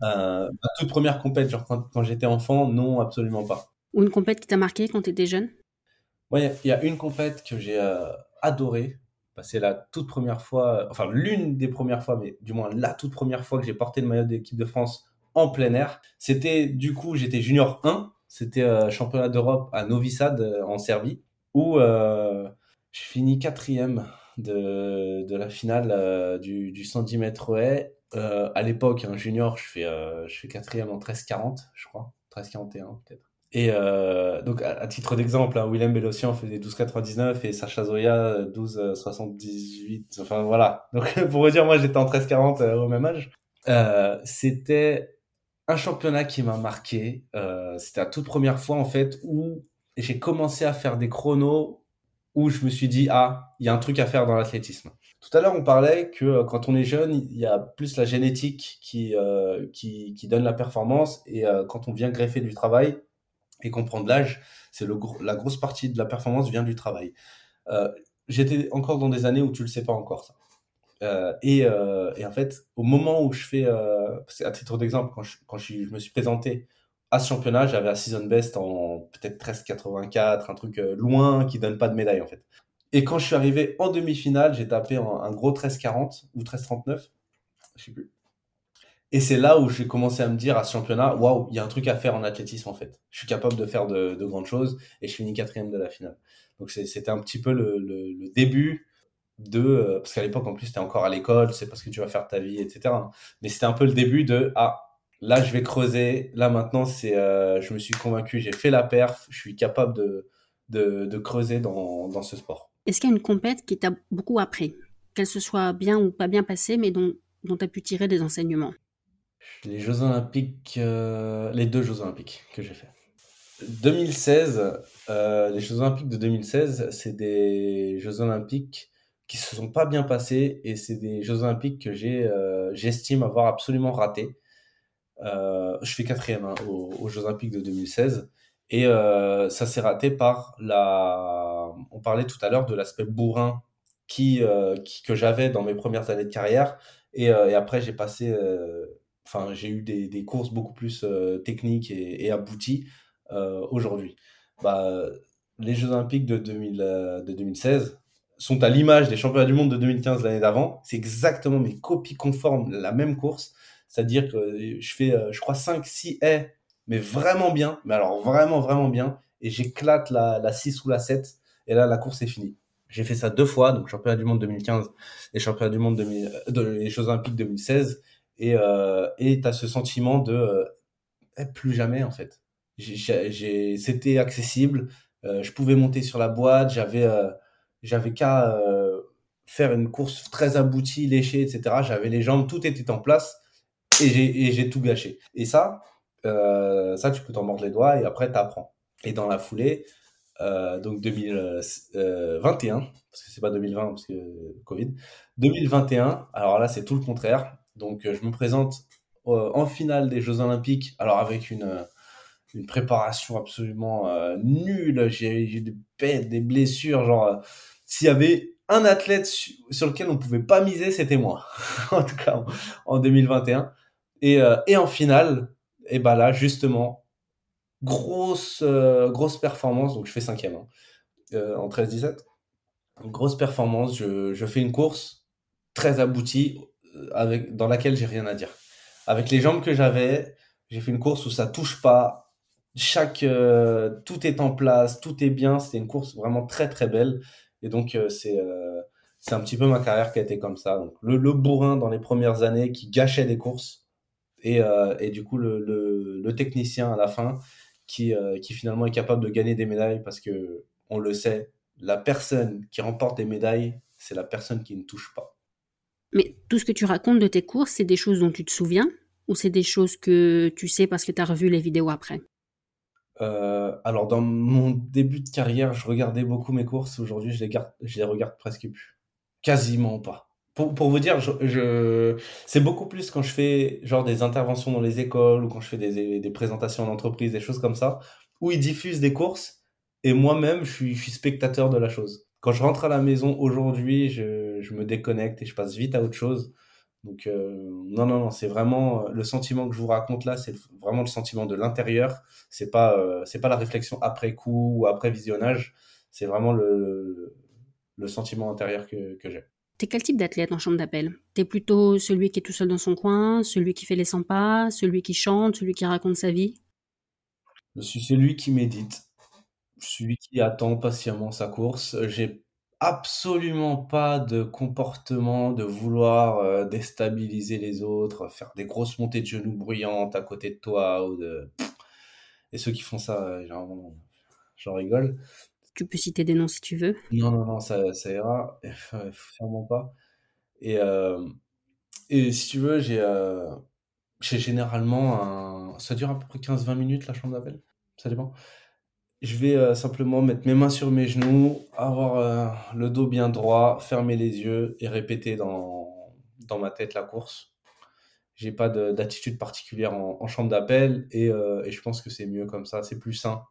Euh, ma toute première compète, genre quand, quand j'étais enfant, non, absolument pas. Ou une compète qui t'a marqué quand tu étais jeune? Oui, il y a une compète que j'ai euh, adorée. Bah, c'est la toute première fois, enfin l'une des premières fois, mais du moins la toute première fois que j'ai porté le maillot de l'équipe de France en plein air. C'était du coup, j'étais junior 1. C'était euh, championnat d'Europe à Novi Sad en Serbie où euh, je finis quatrième de, de la finale euh, du, du 110 mètres haies. Euh, à l'époque, un junior, je fais, euh, je fais quatrième en 13,40, je crois. 13,41 peut-être. Et euh, donc, à, titre d'exemple, hein, Willem Bellossian faisait 12,99 et Sacha Zoya 12,78. Enfin, voilà. Donc, pour vous dire, moi, j'étais en 13,40 euh, au même âge. Euh, c'était un championnat qui m'a marqué. Euh, c'était la toute première fois, en fait, où j'ai commencé à faire des chronos où je me suis dit, ah, il y a un truc à faire dans l'athlétisme. Tout à l'heure, on parlait que euh, quand on est jeune, il y a plus la génétique qui, euh, donne la performance et quand on vient greffer du travail et qu'on prend de l'âge, c'est le la grosse partie de la performance vient du travail. J'étais encore dans des années où tu le sais pas encore. Euh, et, euh, et, en fait, au moment où je fais, à titre d'exemple, quand, je, me suis présenté à ce championnat, j'avais un season best en peut-être 13,84, un truc euh, loin qui donne pas de médaille en fait. Et quand je suis arrivé en demi-finale, j'ai tapé un, gros 13,40 ou 13,39, je sais plus. Et c'est là où j'ai commencé à me dire à ce championnat, waouh, il y a un truc à faire en athlétisme en fait. Je suis capable de faire de, de grandes choses et je finis quatrième de la finale. Donc c'était un petit peu le début de, euh, parce qu'à l'époque en plus tu es encore à l'école, c'est parce que tu vas faire ta vie, etc. Mais c'était un peu le début de, ah, là je vais creuser. Là maintenant, c'est, euh, je me suis convaincu, j'ai fait la perf, je suis capable de, de, de creuser dans, dans, ce sport. Est-ce qu'il y a une compète qui t'a beaucoup appris, qu'elle se soit bien ou pas bien passée, mais dont, dont tu as pu tirer des enseignements? Les Jeux Olympiques, euh, les deux Jeux Olympiques que j'ai fait. 2016, euh, les Jeux Olympiques de 2016, c'est des Jeux Olympiques qui se sont pas bien passés et c'est des Jeux Olympiques que j'ai, euh, j'estime avoir absolument raté. Euh, je fais quatrième hein, aux, Jeux Olympiques de 2016. Et euh, ça s'est raté par la. On parlait tout à l'heure de l'aspect bourrin qui, que j'avais dans mes premières années de carrière. Et, après, j'ai passé. Enfin, j'ai eu des, courses beaucoup plus techniques et, abouties aujourd'hui. Bah, les Jeux Olympiques de, 2000, de 2016 sont à l'image des championnats du monde de 2015 l'année d'avant. C'est exactement mes copies conformes, la même course. C'est-à-dire que je fais, euh, je crois, 5, 6 haies, mais vraiment bien, mais alors vraiment, vraiment bien, et j'éclate la, la 6 ou la 7, et là, la course est finie. J'ai fait ça deux fois, donc championnat du monde 2015 et championnat du monde 2000, euh, de, les Jeux Olympiques 2016, et euh, et t'as ce sentiment de euh, plus jamais en fait. C'était accessible, euh, je pouvais monter sur la boîte, j'avais euh, j'avais qu'à faire une course très aboutie, léchée, etc. J'avais les jambes, tout était en place et j'ai tout gâché. Et ça, euh, ça, tu peux t'en mordre les doigts et après, tu apprends. Et dans la foulée, euh, donc 2021, parce que c'est pas 2020 parce que Covid, 2021, alors là, c'est tout le contraire. Donc, je me présente en finale des Jeux Olympiques, alors avec une, préparation absolument nulle. J'ai des, des blessures, genre, s'il y avait un athlète sur lequel on pouvait pas miser, c'était moi. en tout cas, en 2021. Et, euh, et en finale, et bah là, justement, grosse, euh, grosse performance. Donc, je fais cinquième hein, euh, en 13-17. Grosse performance. Je, je, fais une course très aboutie avec, dans laquelle j'ai rien à dire. Avec les jambes que j'avais, j'ai fait une course où ça touche pas. Chaque, tout est en place, tout est bien. C'était une course vraiment très très belle. Et donc, euh, c'est euh, c'est un petit peu ma carrière qui a été comme ça. Le, le bourrin dans les premières années qui gâchait des courses. Et, euh, et du coup, le, le, le, technicien à la fin qui, qui finalement est capable de gagner des médailles parce que, on le sait, la personne qui remporte des médailles, c'est la personne qui ne touche pas. Mais tout ce que tu racontes de tes courses, c'est des choses dont tu te souviens ou c'est des choses que tu sais parce que tu as revu les vidéos après? Euh, alors dans mon début de carrière, je regardais beaucoup mes courses. Aujourd'hui, je les je les regarde presque plus. Quasiment pas. Pour, pour vous dire, je, je c'est beaucoup plus quand je fais genre des interventions dans les écoles ou quand je fais des, des présentations d'entreprise, des choses comme ça, où ils diffusent des courses et moi-même, je suis, je suis spectateur de la chose. Quand je rentre à la maison aujourd'hui, je, je me déconnecte et je passe vite à autre chose. Donc euh, non, non, non, c'est vraiment euh, le sentiment que je vous raconte là, c'est vraiment le sentiment de l'intérieur. C'est pas, euh, c'est pas la réflexion après coup ou après visionnage. C'est vraiment le, le sentiment intérieur que, que j'ai. T'es quel type d'athlète en chambre d'appel? T'es plutôt celui qui est tout seul dans son coin, celui qui fait les 100 pas, celui qui chante, celui qui raconte sa vie? Je suis celui qui médite, celui qui attend patiemment sa course. J'ai absolument pas de comportement de vouloir euh, déstabiliser les autres, faire des grosses montées de genoux bruyantes à côté de toi ou de et ceux qui font ça, euh, généralement, j'en rigole. Tu peux citer des noms si tu veux. Non, non, non, ça, ça ira, vraiment pas. Et, euh, et si tu veux, j'ai j'ai généralement un... Ça dure à peu près 15-20 minutes la chambre d'appel, ça dépend je vais euh, simplement mettre mes mains sur mes genoux, avoir euh, le dos bien droit, fermer les yeux et répéter dans, ma tête la course. J'ai pas d'attitude particulière en, chambre d'appel et, euh, et, je pense que c'est mieux comme ça, c'est plus sain.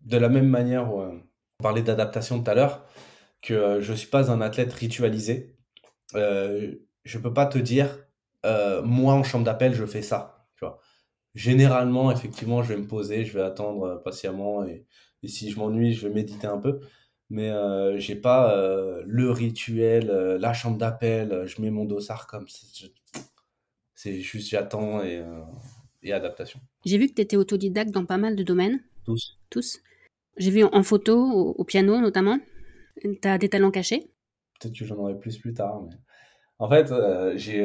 De la même manière, on parlait d'adaptation tout à l'heure, que je suis pas un athlète ritualisé. je peux pas te dire, moi en chambre d'appel, je fais ça généralement, effectivement, je vais me poser, je vais attendre euh, patiemment et, si je m'ennuie, je vais méditer un peu. Mais euh, j'ai pas euh, le rituel, euh, la chambre d'appel, je mets mon dossard comme ça. C'est juste j'attends et, et, adaptation. J'ai vu que tu étais autodidacte dans pas mal de domaines. Tous. Tous. J'ai vu en photo, au, piano notamment. Tu as des talents cachés Peut-être que j'en aurai plus plus tard. Mais... En fait, j'ai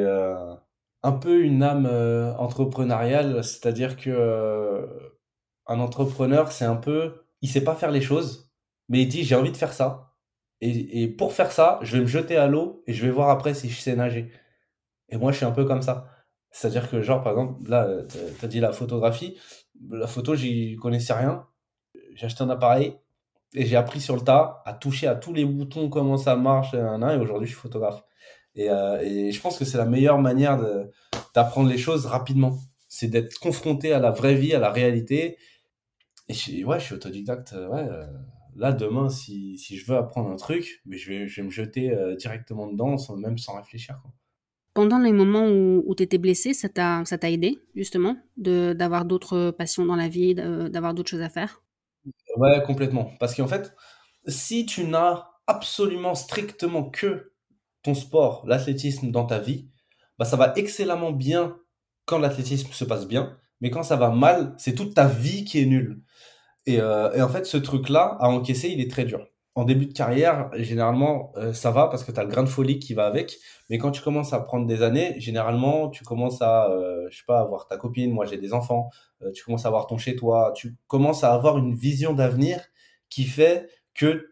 un peu une âme euh, entrepreneuriale, c'est-à-dire que euh, un entrepreneur, c'est un peu, il sait pas faire les choses, mais il dit j'ai envie de faire ça, et, et, pour faire ça, je vais me jeter à l'eau et je vais voir après si je sais nager. Et moi, je suis un peu comme ça. C'est-à-dire que, genre, par exemple, là, as dit la photographie. La photo, j'y connaissais rien. J'ai acheté un appareil et j'ai appris sur le tas à toucher à tous les boutons, comment ça marche, et aujourd'hui, je suis photographe. Euh, et, je pense que c'est la meilleure manière d'apprendre les choses rapidement. C'est d'être confronté à la vraie vie, à la réalité. Et je, ouais, je suis autodidacte. Euh, ouais, euh, là, demain, si, si, je veux apprendre un truc, mais je, vais, je vais me jeter directement dedans, sans, même sans réfléchir. Quoi. Pendant les moments où, où tu étais blessé, ça t'a aidé, justement, d'avoir d'autres passions dans la vie, d'avoir d'autres choses à faire? Ouais, complètement. Parce qu'en fait, si tu n'as absolument strictement que ton sport, l'athlétisme dans ta vie, bah, ça va excellemment bien quand l'athlétisme se passe bien, mais quand ça va mal, c'est toute ta vie qui est nulle. Et, euh, et en fait, ce truc-là, à encaisser, il est très dur. En début de carrière, généralement, euh, ça va parce que tu as le grain de folie qui va avec. Mais quand tu commences à prendre des années, généralement, tu commences à, euh, je sais pas, avoir ta copine, moi j'ai des enfants, euh, tu commences à avoir ton chez toi, tu commences à avoir une vision d'avenir qui fait que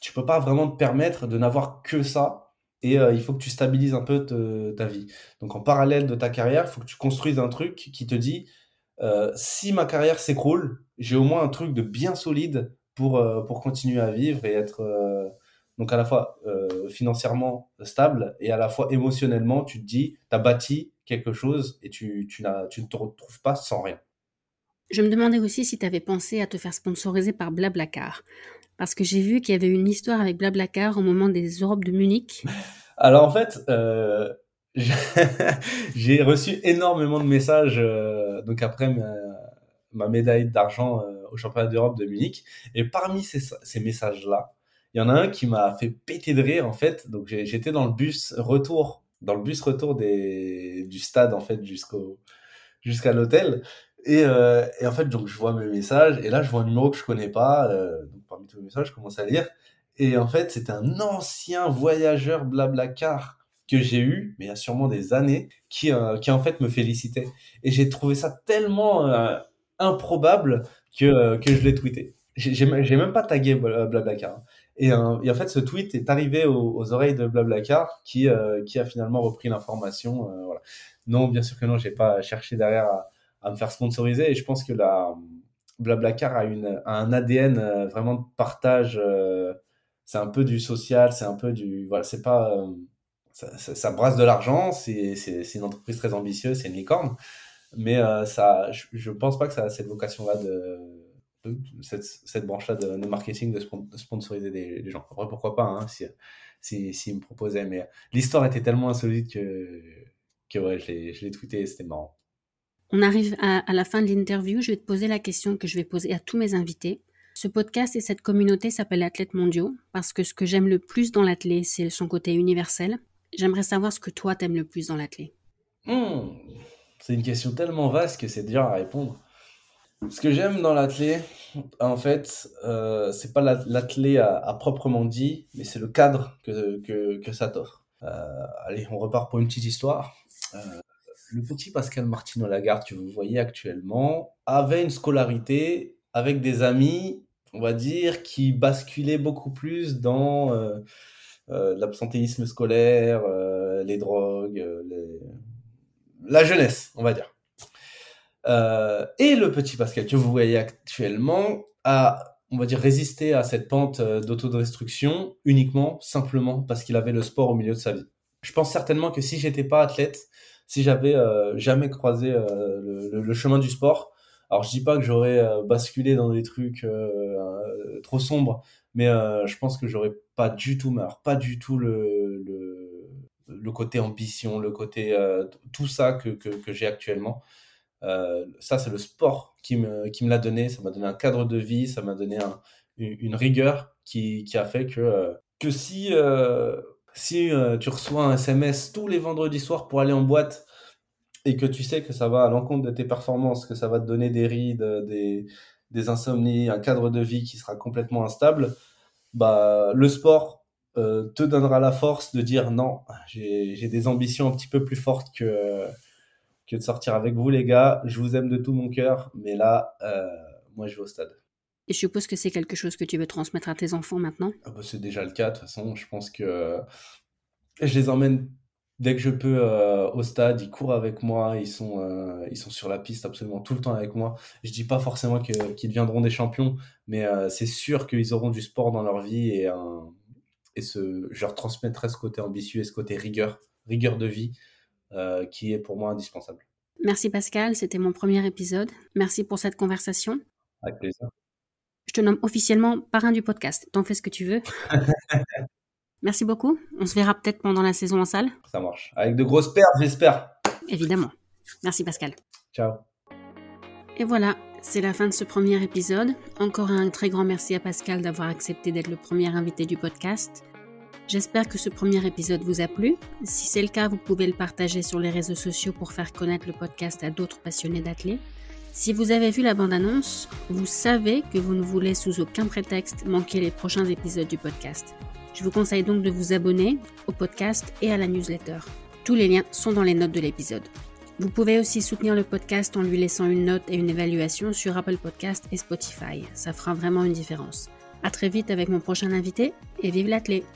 tu peux pas vraiment te permettre de n'avoir que ça et euh, il faut que tu stabilises un peu ta vie. Donc en parallèle de ta carrière, il faut que tu construises un truc qui te dit, euh, si ma carrière s'écroule, j'ai au moins un truc de bien solide pour, euh, pour continuer à vivre et être donc à la fois financièrement stable et à la fois émotionnellement, tu te dis, tu as bâti quelque chose et tu, tu, tu ne te retrouves pas sans rien. Je me demandais aussi si tu avais pensé à te faire sponsoriser par Blablacar parce que j'ai vu qu'il y avait une histoire avec Blablacar au moment des Europes de Munich. Alors en fait, euh, j'ai reçu énormément de messages euh, donc après ma, médaille d'argent euh, au championnat d'Europe de Munich. Et parmi ces, messages-là, il y en a un qui m'a fait péter de rire en fait. Donc j'étais dans le bus retour, dans le bus retour du stade en fait jusqu'au jusqu'à l'hôtel. Et, euh, et, en fait, donc, je vois mes messages, et là, je vois un numéro que je connais pas. Les messages, je commence à lire. Et en fait, c'est un ancien voyageur blablacar que j'ai eu, mais il y a sûrement des années, qui, euh, qui en fait me félicitait. Et j'ai trouvé ça tellement euh, improbable que, euh, que je l'ai tweeté. J'ai même pas tagué Blablacar. Hein. Et, et, en fait, ce tweet est arrivé aux, aux oreilles de Blablacar, qui, qui a finalement repris l'information. voilà. Non, bien sûr que non, j'ai pas cherché derrière à, à me faire sponsoriser. Et je pense que la Blablacar a, une, un ADN euh, vraiment de partage. Euh, c'est un peu du social, c'est un peu du. Voilà, c'est pas. Euh, ça, brasse de l'argent, c'est une entreprise très ambitieuse, c'est une licorne. Mais ça, je, ne pense pas que ça a cette vocation-là de, cette, cette branche-là de, marketing de, sponsoriser des, gens. Après, pourquoi pas, hein, si, si, si me proposaient. Mais l'histoire était tellement insolite que, que ouais, je l'ai tweeté et c'était marrant. On arrive à, la fin de l'interview. Je vais te poser la question que je vais poser à tous mes invités. Ce podcast et cette communauté s'appellent Athlètes mondiaux parce que ce que j'aime le plus dans l'athlète, c'est son côté universel. J'aimerais savoir ce que toi t'aimes le plus dans l'athlète. Hmm. c'est une question tellement vaste que c'est dur à répondre. Ce que j'aime dans l'athlète, en fait, euh, c'est pas l'athlète à, proprement dit, mais c'est le cadre que, que, ça t'offre. Euh, allez, on repart pour une petite histoire. Euh, le petit Pascal Martino Lagarde que vous voyez actuellement avait une scolarité avec des amis, on va dire, qui basculaient beaucoup plus dans euh, euh, l'absentéisme scolaire, euh, les drogues, la jeunesse, on va dire. et le petit Pascal que vous voyez actuellement a, on va dire, résisté à cette pente d'autodestruction uniquement, simplement parce qu'il avait le sport au milieu de sa vie. Je pense certainement que si j'étais pas athlète, si j'avais euh, jamais croisé euh, le, chemin du sport. Alors je dis pas que j'aurais euh, basculé dans des trucs trop sombres, mais je pense que j'aurais pas du tout, mais pas du tout le, le, côté ambition, le côté tout ça que, que, j'ai actuellement. ça, c'est le sport qui me, qui me l'a donné. Ça m'a donné un cadre de vie, ça m'a donné une, rigueur qui, qui, a fait que, que si si euh, tu reçois un SMS tous les vendredis soirs pour aller en boîte et que tu sais que ça va à l'encontre de tes performances, que ça va te donner des rides, des, des insomnies, un cadre de vie qui sera complètement instable, bah, le sport euh, te donnera la force de dire non, j'ai des ambitions un petit peu plus fortes que, que de sortir avec vous les gars, je vous aime de tout mon cœur, mais là, euh, moi je vais au stade. Et je suppose que c'est quelque chose que tu veux transmettre à tes enfants maintenant? Ah bah, C'est déjà le cas, de toute façon. Je pense que je les emmène dès que je peux euh, au stade, ils courent avec moi, ils sont, euh, ils sont sur la piste absolument tout le temps avec moi. Je dis pas forcément qu'ils deviendront des champions, mais euh, c'est sûr qu'ils auront du sport dans leur vie et, et ce, je leur transmettrai ce côté ambitieux et ce côté rigueur, rigueur de vie qui est pour moi indispensable. Merci Pascal, c'était mon premier épisode. Merci pour cette conversation. Avec plaisir. Je te nomme officiellement parrain du podcast. T'en fais ce que tu veux. Merci beaucoup. On se verra peut-être pendant la saison en salle. Ça marche. Avec de grosses pertes, j'espère. Évidemment. Merci Pascal. Ciao. Et voilà, c'est la fin de ce premier épisode. Encore un très grand merci à Pascal d'avoir accepté d'être le premier invité du podcast. J'espère que ce premier épisode vous a plu. Si c'est le cas, vous pouvez le partager sur les réseaux sociaux pour faire connaître le podcast à d'autres passionnés d'athlètes. Si vous avez vu la bande-annonce, vous savez que vous ne voulez sous aucun prétexte manquer les prochains épisodes du podcast. Je vous conseille donc de vous abonner au podcast et à la newsletter. Tous les liens sont dans les notes de l'épisode. Vous pouvez aussi soutenir le podcast en lui laissant une note et une évaluation sur Apple Podcast et Spotify. Ça fera vraiment une différence. À très vite avec mon prochain invité et vive l'athlète